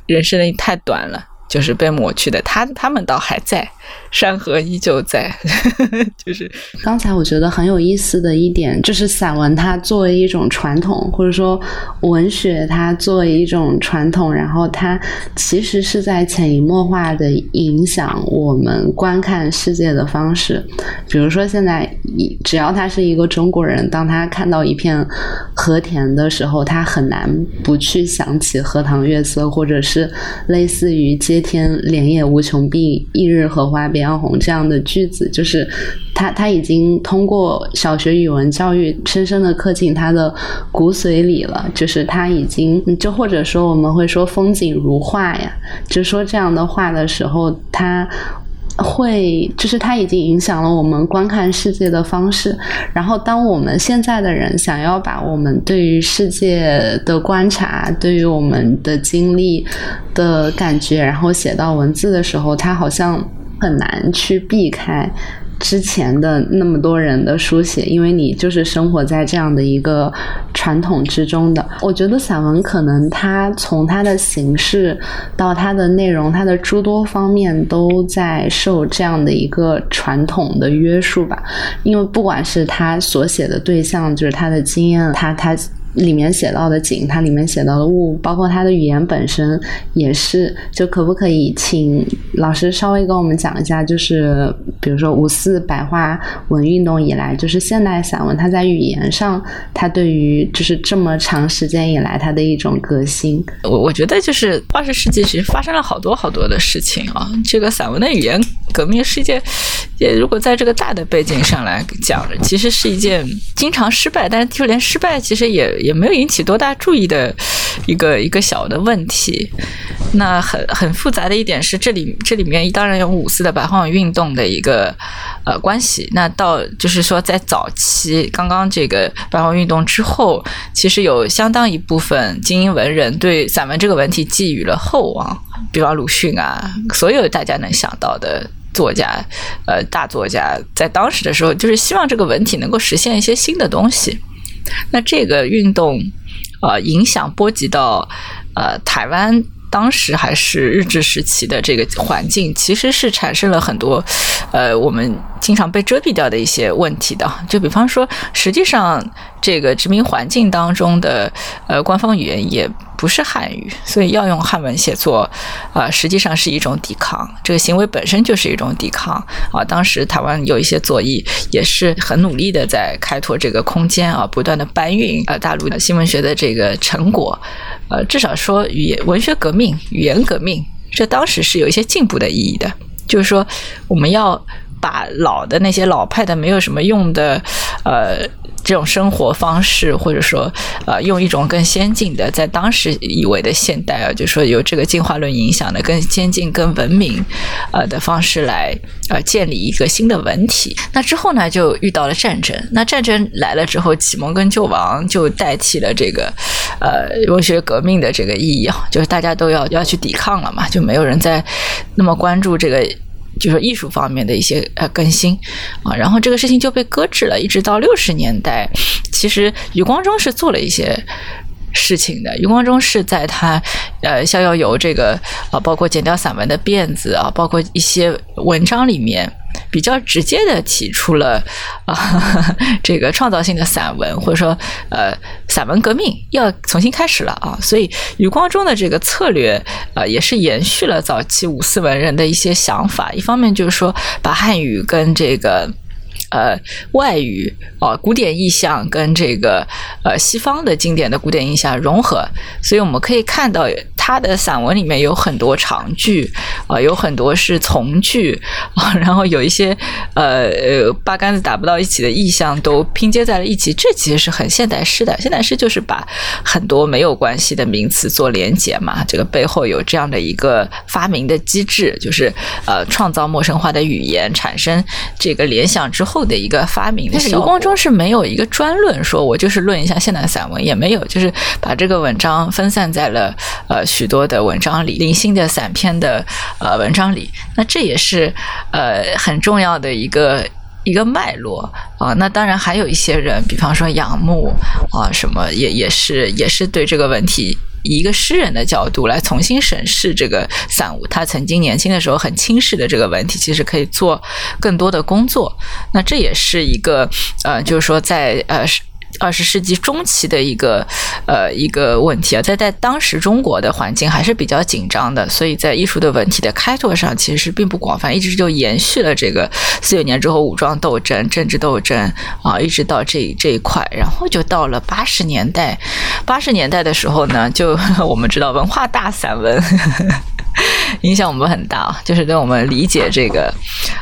Speaker 1: 人生太短了，就是被抹去的。他他们倒还在。山河依旧在，就是
Speaker 2: 刚才我觉得很有意思的一点，就是散文它作为一种传统，或者说文学它作为一种传统，然后它其实是在潜移默化的影响我们观看世界的方式。比如说，现在只要他是一个中国人，当他看到一片和田的时候，他很难不去想起“荷塘月色”，或者是类似于“接天莲叶无穷碧，一日荷花啊别样红”这样的句子，就是他他已经通过小学语文教育深深的刻进他的骨髓里了。就是他已经，就或者说我们会说风景如画呀，就说这样的话的时候，他。会，就是它已经影响了我们观看世界的方式。然后，当我们现在的人想要把我们对于世界的观察、对于我们的经历的感觉，然后写到文字的时候，它好像很难去避开。之前的那么多人的书写，因为你就是生活在这样的一个传统之中的。我觉得散文可能它从它的形式到它的内容，它的诸多方面都在受这样的一个传统的约束吧。因为不管是他所写的对象，就是他的经验，他他。里面写到的景，它里面写到的物，包括它的语言本身也是，就可不可以请老师稍微跟我们讲一下，就是比如说五四百花文运动以来，就是现代散文，它在语言上，它对于就是这么长时间以来它的一种革新。
Speaker 1: 我我觉得就是二十世纪其实发生了好多好多的事情啊，这个散文的语言革命是一件，也如果在这个大的背景上来讲，其实是一件经常失败，但是就连失败其实也。也没有引起多大注意的一个一个小的问题。那很很复杂的一点是，这里这里面当然有五四的白话文运动的一个呃关系。那到就是说，在早期刚刚这个白话文运动之后，其实有相当一部分精英文人对散文这个文体寄予了厚望，比方鲁迅啊，所有大家能想到的作家，呃，大作家，在当时的时候，就是希望这个文体能够实现一些新的东西。那这个运动，呃，影响波及到呃台湾当时还是日治时期的这个环境，其实是产生了很多呃我们经常被遮蔽掉的一些问题的。就比方说，实际上这个殖民环境当中的呃官方语言也。不是汉语，所以要用汉文写作，啊，实际上是一种抵抗。这个行为本身就是一种抵抗啊。当时台湾有一些左翼也是很努力的在开拓这个空间啊，不断的搬运啊大陆的新闻学的这个成果，呃，至少说语言文学革命、语言革命，这当时是有一些进步的意义的。就是说，我们要把老的那些老派的没有什么用的，呃。这种生活方式，或者说，呃，用一种更先进的，在当时以为的现代啊，就说有这个进化论影响的更先进、更文明，呃的方式来，呃，建立一个新的文体。那之后呢，就遇到了战争。那战争来了之后，启蒙跟救亡就代替了这个，呃，文学革命的这个意义啊，就是大家都要要去抵抗了嘛，就没有人再那么关注这个。就是艺术方面的一些呃更新啊，然后这个事情就被搁置了，一直到六十年代，其实余光中是做了一些。事情的余光中是在他呃《逍遥游》这个啊，包括剪掉散文的辫子啊，包括一些文章里面比较直接的提出了啊 这个创造性的散文，或者说呃散文革命要重新开始了啊，所以余光中的这个策略啊也是延续了早期五四文人的一些想法，一方面就是说把汉语跟这个。呃，外语啊，古典意象跟这个呃西方的经典的古典意象融合，所以我们可以看到他的散文里面有很多长句啊，有很多是从句啊，然后有一些呃呃八竿子打不到一起的意象都拼接在了一起，这其实是很现代诗的。现代诗就是把很多没有关系的名词做连结嘛，这个背后有这样的一个发明的机制，就是呃创造陌生化的语言，产生这个联想之后。的一个发明，但是余光中是没有一个专论，说我就是论一下现代散文，也没有，就是把这个文章分散在了呃许多的文章里，零星的散篇的呃文章里。那这也是呃很重要的一个一个脉络啊。那当然还有一些人，比方说杨牧啊，什么也也是也是对这个问题。以一个诗人的角度来重新审视这个散文，他曾经年轻的时候很轻视的这个文体，其实可以做更多的工作。那这也是一个呃，就是说在呃。二十世纪中期的一个呃一个问题啊，在在当时中国的环境还是比较紧张的，所以在艺术的文体的开拓上其实并不广泛，一直就延续了这个四九年之后武装斗争、政治斗争啊，一直到这这一块，然后就到了八十年代。八十年代的时候呢，就 我们知道文化大散文 影响我们很大，就是对我们理解这个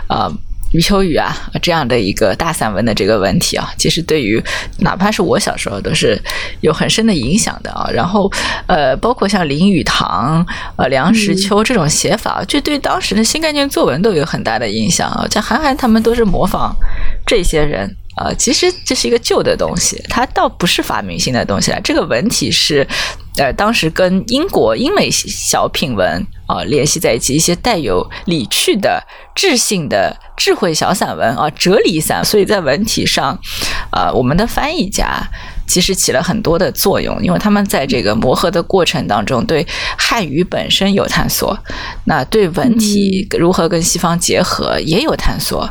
Speaker 1: 啊。余秋雨啊，这样的一个大散文的这个问题啊，其实对于哪怕是我小时候都是有很深的影响的啊。然后，呃，包括像林语堂、呃梁实秋这种写法，就对当时的新概念作文都有很大的影响啊。像韩寒他们都是模仿这些人呃。其实这是一个旧的东西，它倒不是发明性的东西了。这个文体是，呃，当时跟英国英美小品文。啊联系在一起，一些带有理趣的、智性的智慧小散文啊，哲理散。所以在文体上，呃，我们的翻译家其实起了很多的作用，因为他们在这个磨合的过程当中，对汉语本身有探索，那对文体如何跟西方结合也有探索。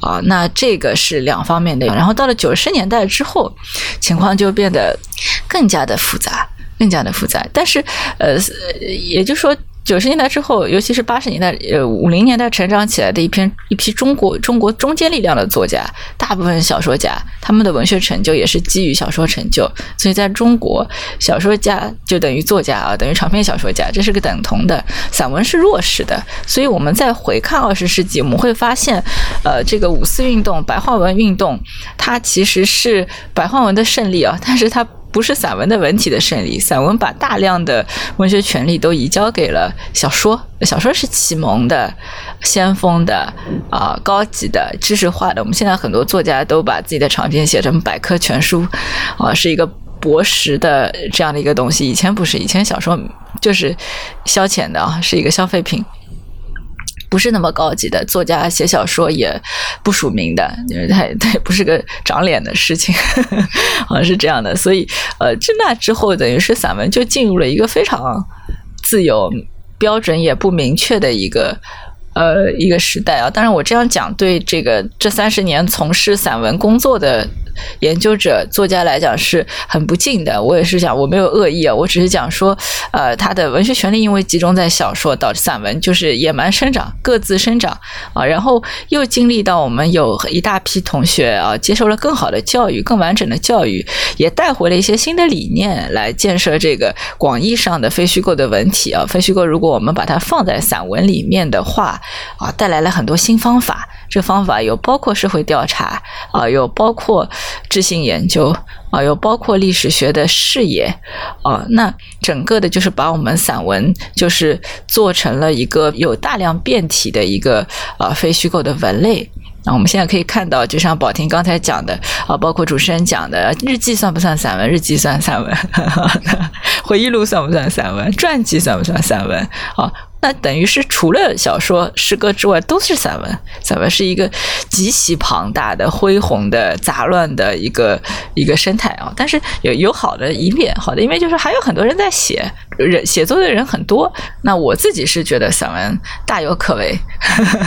Speaker 1: 啊，那这个是两方面的。然后到了九十年代之后，情况就变得更加的复杂，更加的复杂。但是，呃，也就是说。九十年代之后，尤其是八十年代、呃五零年代成长起来的一篇一批中国中国中坚力量的作家，大部分小说家，他们的文学成就也是基于小说成就。所以在中国，小说家就等于作家啊，等于长篇小说家，这是个等同的。散文是弱势的，所以我们在回看二十世纪，我们会发现，呃，这个五四运动、白话文运动，它其实是白话文的胜利啊，但是它。不是散文的文体的胜利，散文把大量的文学权利都移交给了小说，小说是启蒙的、先锋的、啊高级的、知识化的。我们现在很多作家都把自己的长篇写成百科全书，啊，是一个博识的这样的一个东西。以前不是，以前小说就是消遣的啊，是一个消费品。不是那么高级的作家写小说也不署名的，因为他他也不是个长脸的事情，好像是这样的。所以，呃，自那之后，等于是散文就进入了一个非常自由、标准也不明确的一个呃一个时代啊。当然，我这样讲对这个这三十年从事散文工作的。研究者、作家来讲是很不敬的。我也是讲，我没有恶意啊，我只是讲说，呃，他的文学权利因为集中在小说，导致散文就是野蛮生长，各自生长啊。然后又经历到我们有一大批同学啊，接受了更好的教育、更完整的教育，也带回了一些新的理念来建设这个广义上的非虚构的文体啊。非虚构，如果我们把它放在散文里面的话啊，带来了很多新方法。这方法有包括社会调查啊，有包括知性研究啊，有包括历史学的视野啊。那整个的就是把我们散文就是做成了一个有大量变体的一个啊非虚构的文类。那我们现在可以看到，就像宝婷刚才讲的啊，包括主持人讲的，日记算不算散文？日记算散文。回忆录算不算散文？传记算不算散文？啊？那等于是除了小说、诗歌之外，都是散文。散文是一个极其庞大的、恢宏的、杂乱的一个一个生态啊。但是有有好的一面，好的一面就是还有很多人在写，人写作的人很多。那我自己是觉得散文大有可为，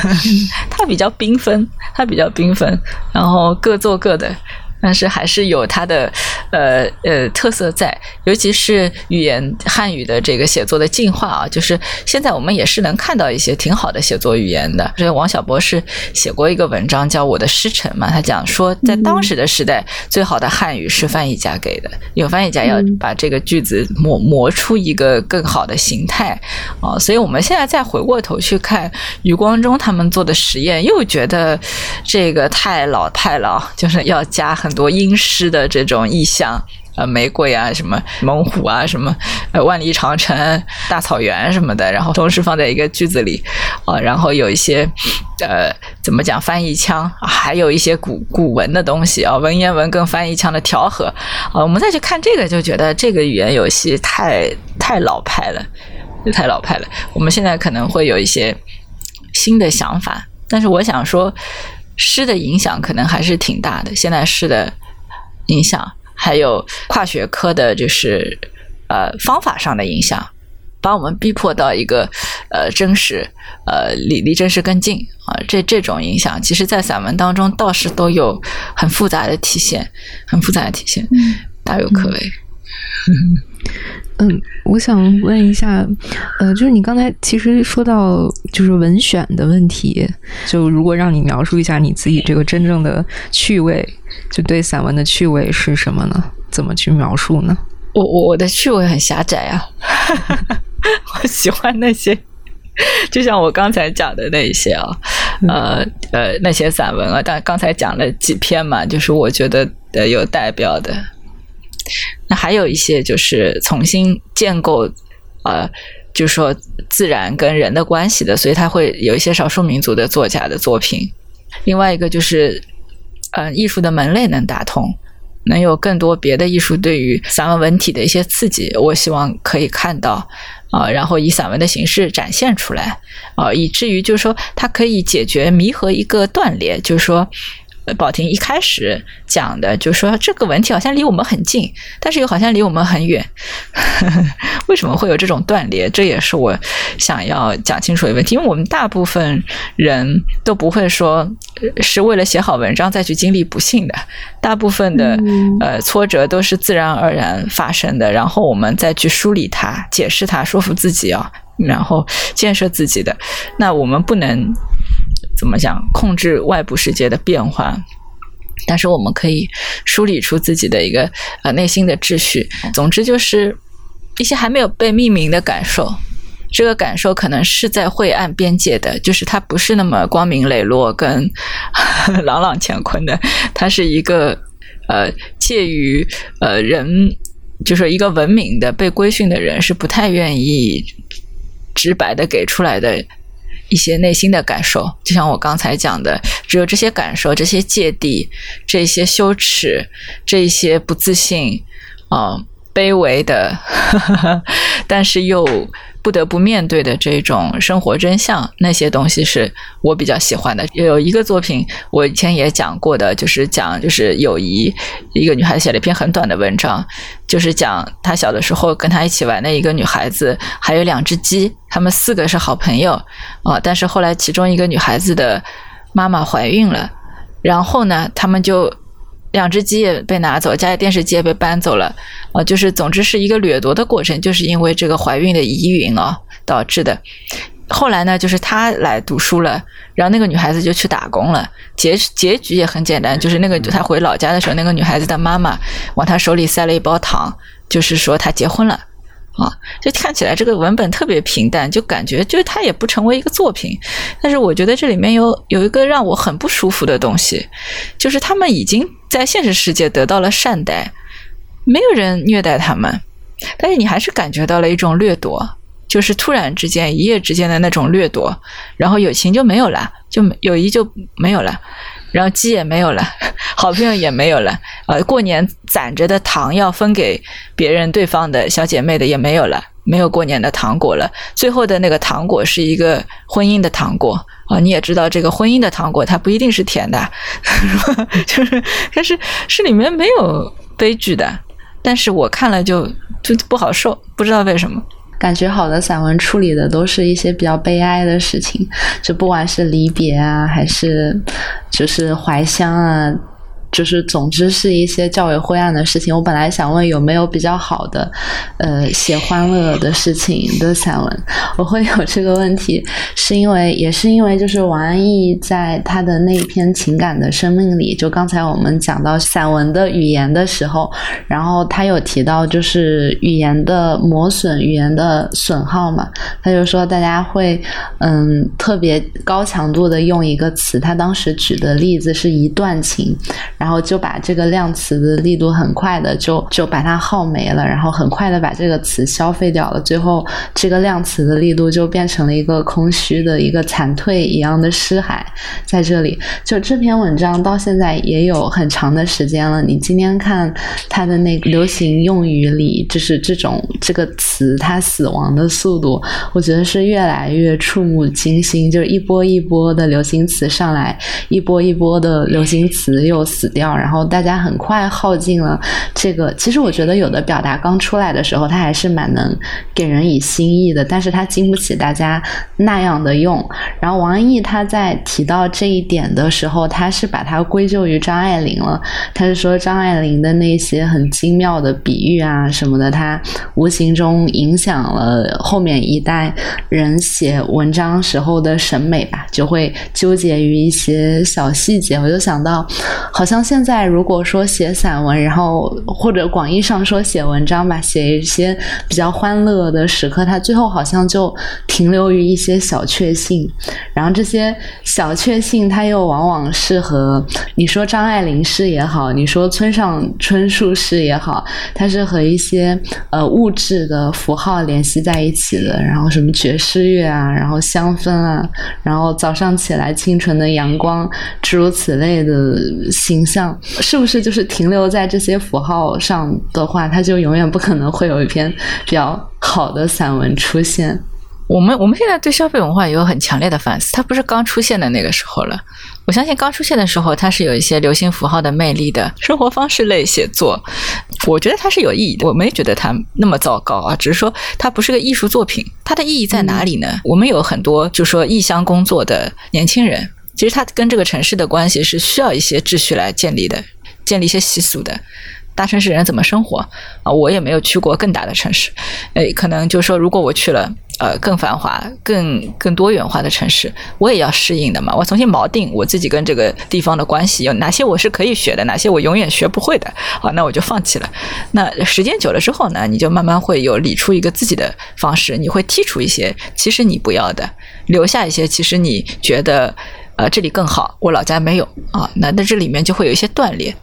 Speaker 1: 它比较缤纷，它比较缤纷，然后各做各的。但是还是有它的呃呃特色在，尤其是语言汉语的这个写作的进化啊，就是现在我们也是能看到一些挺好的写作语言的。所以王小波是写过一个文章叫《我的师承》嘛，他讲说在当时的时代，最好的汉语是翻译家给的，有翻译家要把这个句子磨磨出一个更好的形态啊。所以我们现在再回过头去看余光中他们做的实验，又觉得这个太老太老，就是要加很。多阴湿的这种意象，呃，玫瑰啊，什么猛虎啊，什么呃，万里长城、大草原什么的，然后同时放在一个句子里，啊，然后有一些呃，怎么讲翻译腔，还有一些古古文的东西啊，文言文跟翻译腔的调和，啊，我们再去看这个，就觉得这个语言游戏太太老派了，太老派了。我们现在可能会有一些新的想法，但是我想说。诗的影响可能还是挺大的，现代诗的影响，还有跨学科的，就是呃方法上的影响，把我们逼迫到一个呃真实，呃离离真实更近啊。这这种影响，其实在散文当中倒是都有很复杂的体现，很复杂的体现，大有可为。
Speaker 3: 嗯，我想问一下，呃，就是你刚才其实说到就是文选的问题，就如果让你描述一下你自己这个真正的趣味，就对散文的趣味是什么呢？怎么去描述呢？
Speaker 1: 我我我的趣味很狭窄啊，我喜欢那些，就像我刚才讲的那些啊，呃呃那些散文啊，但刚才讲了几篇嘛，就是我觉得呃有代表的。那还有一些就是重新建构，呃，就是说自然跟人的关系的，所以他会有一些少数民族的作家的作品。另外一个就是，呃，艺术的门类能打通，能有更多别的艺术对于散文文体的一些刺激，我希望可以看到啊，然后以散文的形式展现出来啊，以至于就是说它可以解决弥合一个断裂，就是说。宝婷一开始讲的，就说这个问题好像离我们很近，但是又好像离我们很远。为什么会有这种断裂？这也是我想要讲清楚的问题。因为我们大部分人都不会说是为了写好文章再去经历不幸的，大部分的呃挫折都是自然而然发生的，然后我们再去梳理它、解释它、说服自己啊，然后建设自己的。那我们不能。怎么讲？控制外部世界的变化，但是我们可以梳理出自己的一个呃内心的秩序。总之，就是一些还没有被命名的感受。这个感受可能是在晦暗边界的，就是它不是那么光明磊落跟 朗朗乾坤的。它是一个呃介于呃人，就是一个文明的被规训的人是不太愿意直白的给出来的。一些内心的感受，就像我刚才讲的，只有这些感受、这些芥蒂、这些羞耻、这些不自信，啊，卑微的，但是又。不得不面对的这种生活真相，那些东西是我比较喜欢的。有一个作品，我以前也讲过的，就是讲就是友谊。一个女孩写了一篇很短的文章，就是讲她小的时候跟她一起玩的一个女孩子，还有两只鸡，她们四个是好朋友啊。但是后来其中一个女孩子的妈妈怀孕了，然后呢，他们就。两只鸡也被拿走，家里电视机也被搬走了，啊，就是总之是一个掠夺的过程，就是因为这个怀孕的疑云啊导致的。后来呢，就是他来读书了，然后那个女孩子就去打工了。结结局也很简单，就是那个他回老家的时候，那个女孩子的妈妈往他手里塞了一包糖，就是说他结婚了。啊，就看起来这个文本特别平淡，就感觉就是它也不成为一个作品。但是我觉得这里面有有一个让我很不舒服的东西，就是他们已经在现实世界得到了善待，没有人虐待他们，但是你还是感觉到了一种掠夺，就是突然之间一夜之间的那种掠夺，然后友情就没有了，就友谊就没有了。然后鸡也没有了，好朋友也没有了，呃，过年攒着的糖要分给别人对方的小姐妹的也没有了，没有过年的糖果了。最后的那个糖果是一个婚姻的糖果啊，你也知道这个婚姻的糖果它不一定是甜的，就是，但是是里面没有悲剧的，但是我看了就就不好受，不知道为什么。
Speaker 2: 感觉好的散文处理的都是一些比较悲哀的事情，就不管是离别啊，还是就是怀乡啊。就是，总之是一些较为灰暗的事情。我本来想问有没有比较好的，呃，写欢乐的事情的散文。我会有这个问题，是因为也是因为就是王安忆在他的那篇情感的生命里，就刚才我们讲到散文的语言的时候，然后他有提到就是语言的磨损、语言的损耗嘛。他就说大家会嗯特别高强度的用一个词，他当时举的例子是一段情。然后就把这个量词的力度很快的就就把它耗没了，然后很快的把这个词消费掉了，最后这个量词的力度就变成了一个空虚的一个惨退一样的尸骸在这里。就这篇文章到现在也有很长的时间了，你今天看它的那个流行用语里，就是这种这个词它死亡的速度，我觉得是越来越触目惊心，就是一波一波的流行词上来，一波一波的流行词又死。死掉，然后大家很快耗尽了这个。其实我觉得有的表达刚出来的时候，它还是蛮能给人以新意的，但是它经不起大家那样的用。然后王安忆他在提到这一点的时候，他是把它归咎于张爱玲了。他是说张爱玲的那些很精妙的比喻啊什么的，他无形中影响了后面一代人写文章时候的审美吧，就会纠结于一些小细节。我就想到，好像。像现在如果说写散文，然后或者广义上说写文章吧，写一些比较欢乐的时刻，它最后好像就停留于一些小确幸。然后这些小确幸，它又往往是和你说张爱玲诗也好，你说村上春树诗也好，它是和一些呃物质的符号联系在一起的。然后什么爵士乐啊，然后香氛啊，然后早上起来清纯的阳光，诸如此类的形。像，是不是就是停留在这些符号上的话，它就永远不可能会有一篇比较好的散文出现？
Speaker 1: 我们我们现在对消费文化也有很强烈的反思，它不是刚出现的那个时候了。我相信刚出现的时候，它是有一些流行符号的魅力的，生活方式类写作，我觉得它是有意义的。我没觉得它那么糟糕啊，只是说它不是个艺术作品。它的意义在哪里呢？我们有很多就说异乡工作的年轻人，其实它跟这个城市的关系是需要一些秩序来建立的，建立一些习俗的。大城市人怎么生活啊？我也没有去过更大的城市，诶，可能就是说如果我去了。呃，更繁华、更更多元化的城市，我也要适应的嘛。我重新锚定我自己跟这个地方的关系，有哪些我是可以学的，哪些我永远学不会的，好，那我就放弃了。那时间久了之后呢，你就慢慢会有理出一个自己的方式，你会剔除一些其实你不要的，留下一些其实你觉得。呃，这里更好，我老家没有啊。那那这里面就会有一些断裂。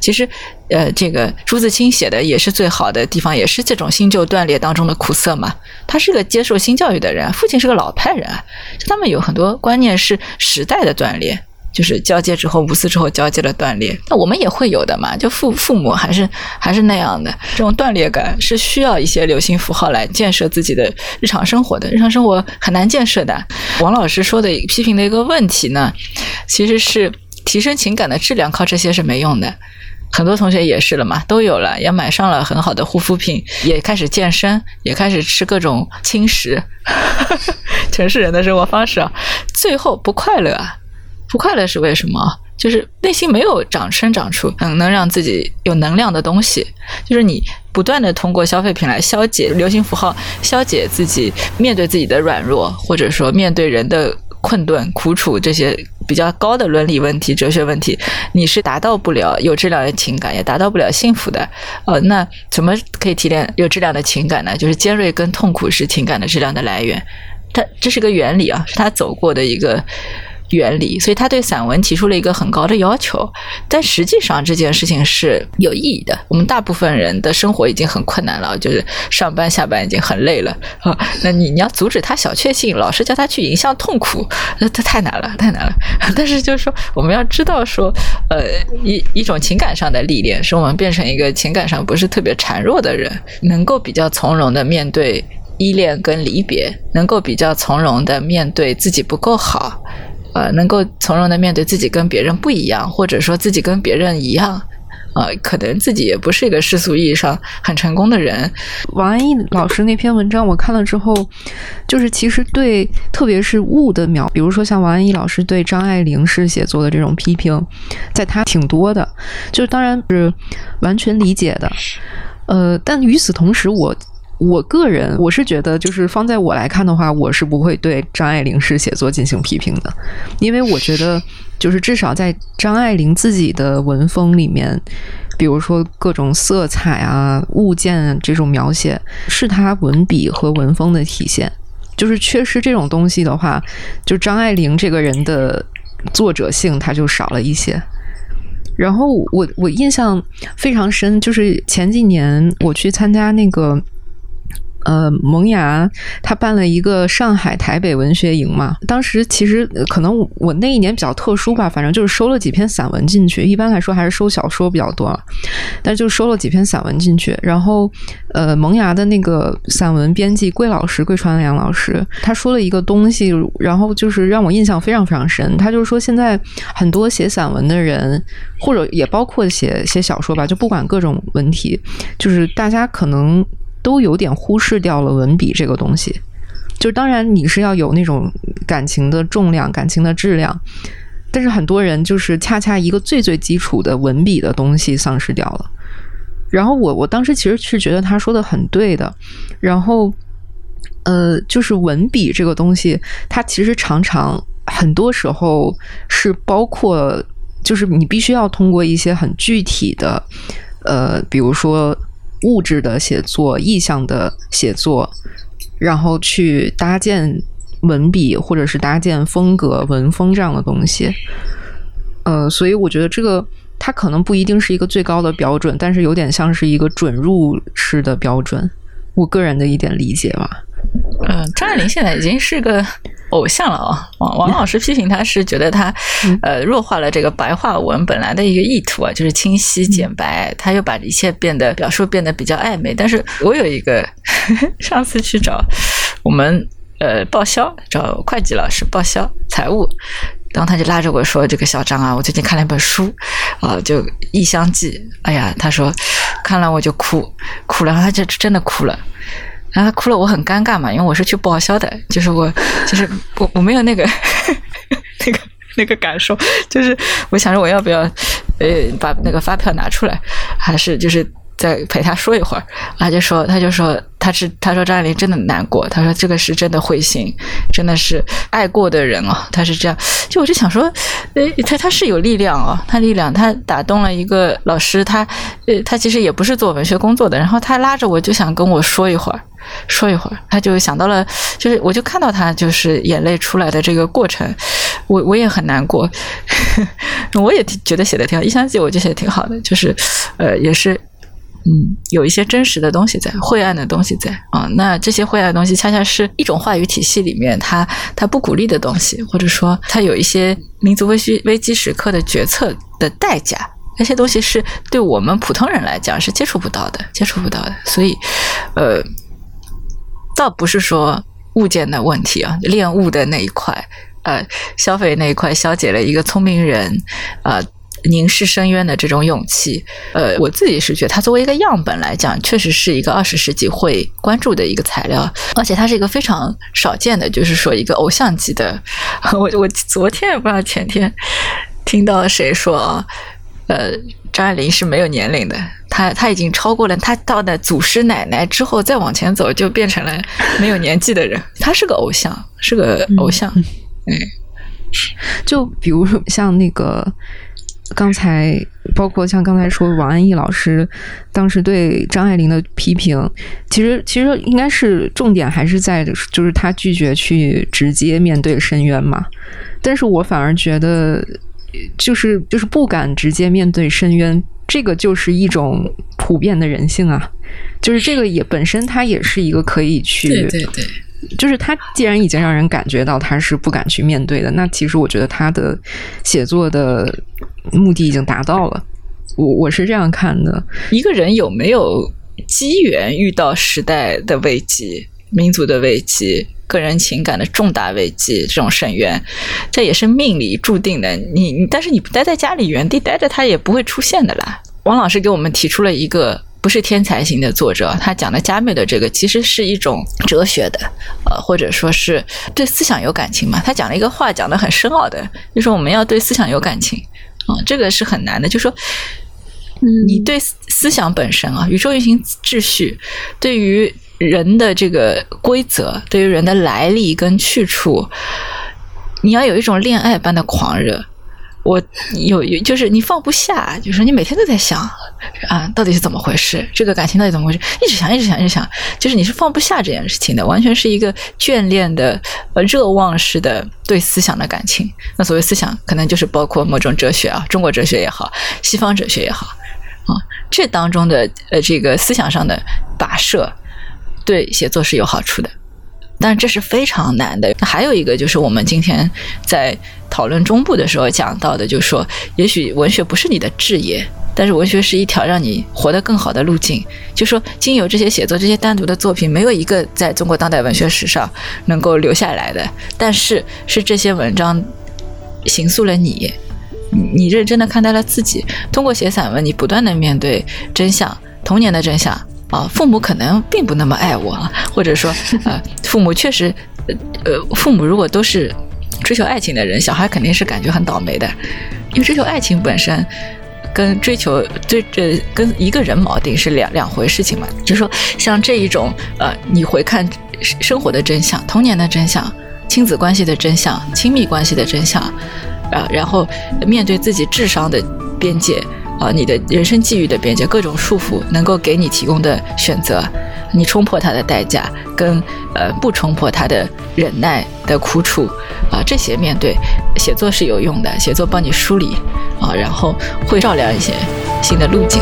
Speaker 1: 其实，呃，这个朱自清写的也是最好的地方，也是这种新旧断裂当中的苦涩嘛。他是个接受新教育的人，父亲是个老派人，他们有很多观念是时代的断裂。就是交接之后，五四之后交接的断裂，那我们也会有的嘛。就父父母还是还是那样的，这种断裂感是需要一些流行符号来建设自己的日常生活的。日常生活很难建设的。王老师说的批评的一个问题呢，其实是提升情感的质量靠这些是没用的。很多同学也是了嘛，都有了，也买上了很好的护肤品，也开始健身，也开始吃各种轻食，城市人的生活方式啊，最后不快乐啊。不快乐是为什么？就是内心没有长生长出嗯能让自己有能量的东西。就是你不断的通过消费品来消解流行符号，消解自己面对自己的软弱，或者说面对人的困顿苦楚这些比较高的伦理问题、哲学问题，你是达到不了有质量的情感，也达到不了幸福的。呃，那怎么可以提炼有质量的情感呢？就是尖锐跟痛苦是情感的质量的来源。它这是个原理啊，是他走过的一个。原理，所以他对散文提出了一个很高的要求，但实际上这件事情是有意义的。我们大部分人的生活已经很困难了，就是上班下班已经很累了啊。那你你要阻止他小确幸，老是叫他去迎向痛苦，那他太难了，太难了。但是就是说，我们要知道说，呃，一一种情感上的历练，使我们变成一个情感上不是特别孱弱的人，能够比较从容的面对依恋跟离别，能够比较从容的面对自己不够好。呃，能够从容的面对自己跟别人不一样，或者说自己跟别人一样，呃，可能自己也不是一个世俗意义上很成功的人。
Speaker 3: 王安忆老师那篇文章我看了之后，就是其实对特别是物的描，比如说像王安忆老师对张爱玲式写作的这种批评，在他挺多的，就当然是完全理解的。呃，但与此同时，我。我个人我是觉得，就是放在我来看的话，我是不会对张爱玲式写作进行批评的，因为我觉得，就是至少在张爱玲自己的文风里面，比如说各种色彩啊、物件这种描写，是她文笔和文风的体现。就是缺失这种东西的话，就张爱玲这个人的作者性，他就少了一些。然后我我印象非常深，就是前几年我去参加那个。呃，萌芽他办了一个上海台北文学营嘛。当时其实可能我那一年比较特殊吧，反正就是收了几篇散文进去。一般来说还是收小说比较多，但就收了几篇散文进去。然后，呃，萌芽的那个散文编辑桂老师，桂川良老师，他说了一个东西，然后就是让我印象非常非常深。他就是说，现在很多写散文的人，或者也包括写写小说吧，就不管各种文体，就是大家可能。都有点忽视掉了文笔这个东西，就当然你是要有那种感情的重量、感情的质量，但是很多人就是恰恰一个最最基础的文笔的东西丧失掉了。然后我我当时其实是觉得他说的很对的，然后呃，就是文笔这个东西，它其实常常很多时候是包括，就是你必须要通过一些很具体的，呃，比如说。物质的写作、意象的写作，然后去搭建文笔，或者是搭建风格、文风这样的东西。呃，所以我觉得这个它可能不一定是一个最高的标准，但是有点像是一个准入式的标准。我个人的一点理解吧。
Speaker 1: 嗯，张爱玲现在已经是个偶像了啊。王王老师批评她是觉得他呃弱化了这个白话文本来的一个意图啊，就是清晰简白，他又把一切变得表述变得比较暧昧。但是我有一个 上次去找我们呃报销，找会计老师报销财务。然后他就拉着我说：“这个小张啊，我最近看了一本书，啊，就《异乡记》。哎呀，他说看了我就哭，哭了，然后他就真的哭了。然后他哭了，我很尴尬嘛，因为我是去报销的，就是我，就是我，我没有那个 那个那个感受，就是我想着我要不要呃把那个发票拿出来，还是就是。”再陪他说一会儿，他就说，他就说，他是他说张爱玲真的难过，他说这个是真的灰心，真的是爱过的人哦，他是这样，就我就想说，诶，他他是有力量哦，他力量，他打动了一个老师，他呃他其实也不是做文学工作的，然后他拉着我就想跟我说一会儿，说一会儿，他就想到了，就是我就看到他就是眼泪出来的这个过程，我我也很难过，我也觉得写的挺好，《一箱记》我就写的挺好的，就是呃也是。嗯，有一些真实的东西在，晦暗的东西在啊。那这些晦暗的东西，恰恰是一种话语体系里面，它它不鼓励的东西，或者说它有一些民族危机危机时刻的决策的代价。那些东西是对我们普通人来讲是接触不到的，接触不到的。所以，呃，倒不是说物件的问题啊，恋物的那一块，呃，消费那一块消解了一个聪明人，啊。凝视深渊的这种勇气，呃，我自己是觉得它作为一个样本来讲，确实是一个二十世纪会关注的一个材料，而且它是一个非常少见的，就是说一个偶像级的。我我昨天也不知道前天听到谁说啊，呃，张爱玲是没有年龄的，她她已经超过了她到的祖师奶奶之后再往前走，就变成了没有年纪的人。她是个偶像，是个偶像。嗯，
Speaker 3: 就比如说像那个。刚才包括像刚才说王安忆老师当时对张爱玲的批评，其实其实应该是重点还是在就是他拒绝去直接面对深渊嘛。但是我反而觉得，就是就是不敢直接面对深渊，这个就是一种普遍的人性啊。就是这个也本身它也是一个可以去
Speaker 1: 对对对。
Speaker 3: 就是他既然已经让人感觉到他是不敢去面对的，那其实我觉得他的写作的目的已经达到了。我我是这样看的。
Speaker 1: 一个人有没有机缘遇到时代的危机、民族的危机、个人情感的重大危机这种深渊，这也是命里注定的。你你，但是你不待在家里原地待着，他也不会出现的啦。王老师给我们提出了一个。不是天才型的作者，他讲的加缪的这个其实是一种哲学的，呃，或者说是对思想有感情嘛。他讲了一个话，讲的很深奥的，就说我们要对思想有感情啊，这个是很难的。就说，你对思想本身啊，宇宙运行秩序，对于人的这个规则，对于人的来历跟去处，你要有一种恋爱般的狂热。我有有，就是你放不下，就是你每天都在想啊，到底是怎么回事？这个感情到底怎么回事？一直想，一直想，一直想，就是你是放不下这件事情的，完全是一个眷恋的、呃热望式的对思想的感情。那所谓思想，可能就是包括某种哲学啊，中国哲学也好，西方哲学也好啊，这当中的呃这个思想上的跋涉，对写作是有好处的。但这是非常难的。还有一个就是我们今天在讨论中部的时候讲到的，就是说，也许文学不是你的志业，但是文学是一条让你活得更好的路径。就说，经由这些写作，这些单独的作品，没有一个在中国当代文学史上能够留下来的。但是，是这些文章形塑了你，你认真的看待了自己。通过写散文，你不断的面对真相，童年的真相。啊，父母可能并不那么爱我，或者说，呃，父母确实，呃，父母如果都是追求爱情的人，小孩肯定是感觉很倒霉的，因为追求爱情本身跟追求追这跟一个人锚定是两两回事情嘛。就说像这一种，呃，你回看生活的真相、童年的真相、亲子关系的真相、亲密关系的真相，啊，然后面对自己智商的边界。啊，你的人生际遇的边界，各种束缚能够给你提供的选择，你冲破它的代价，跟呃不冲破它的忍耐的苦楚，啊，这些面对写作是有用的，写作帮你梳理，啊，然后会照亮一些新的路径。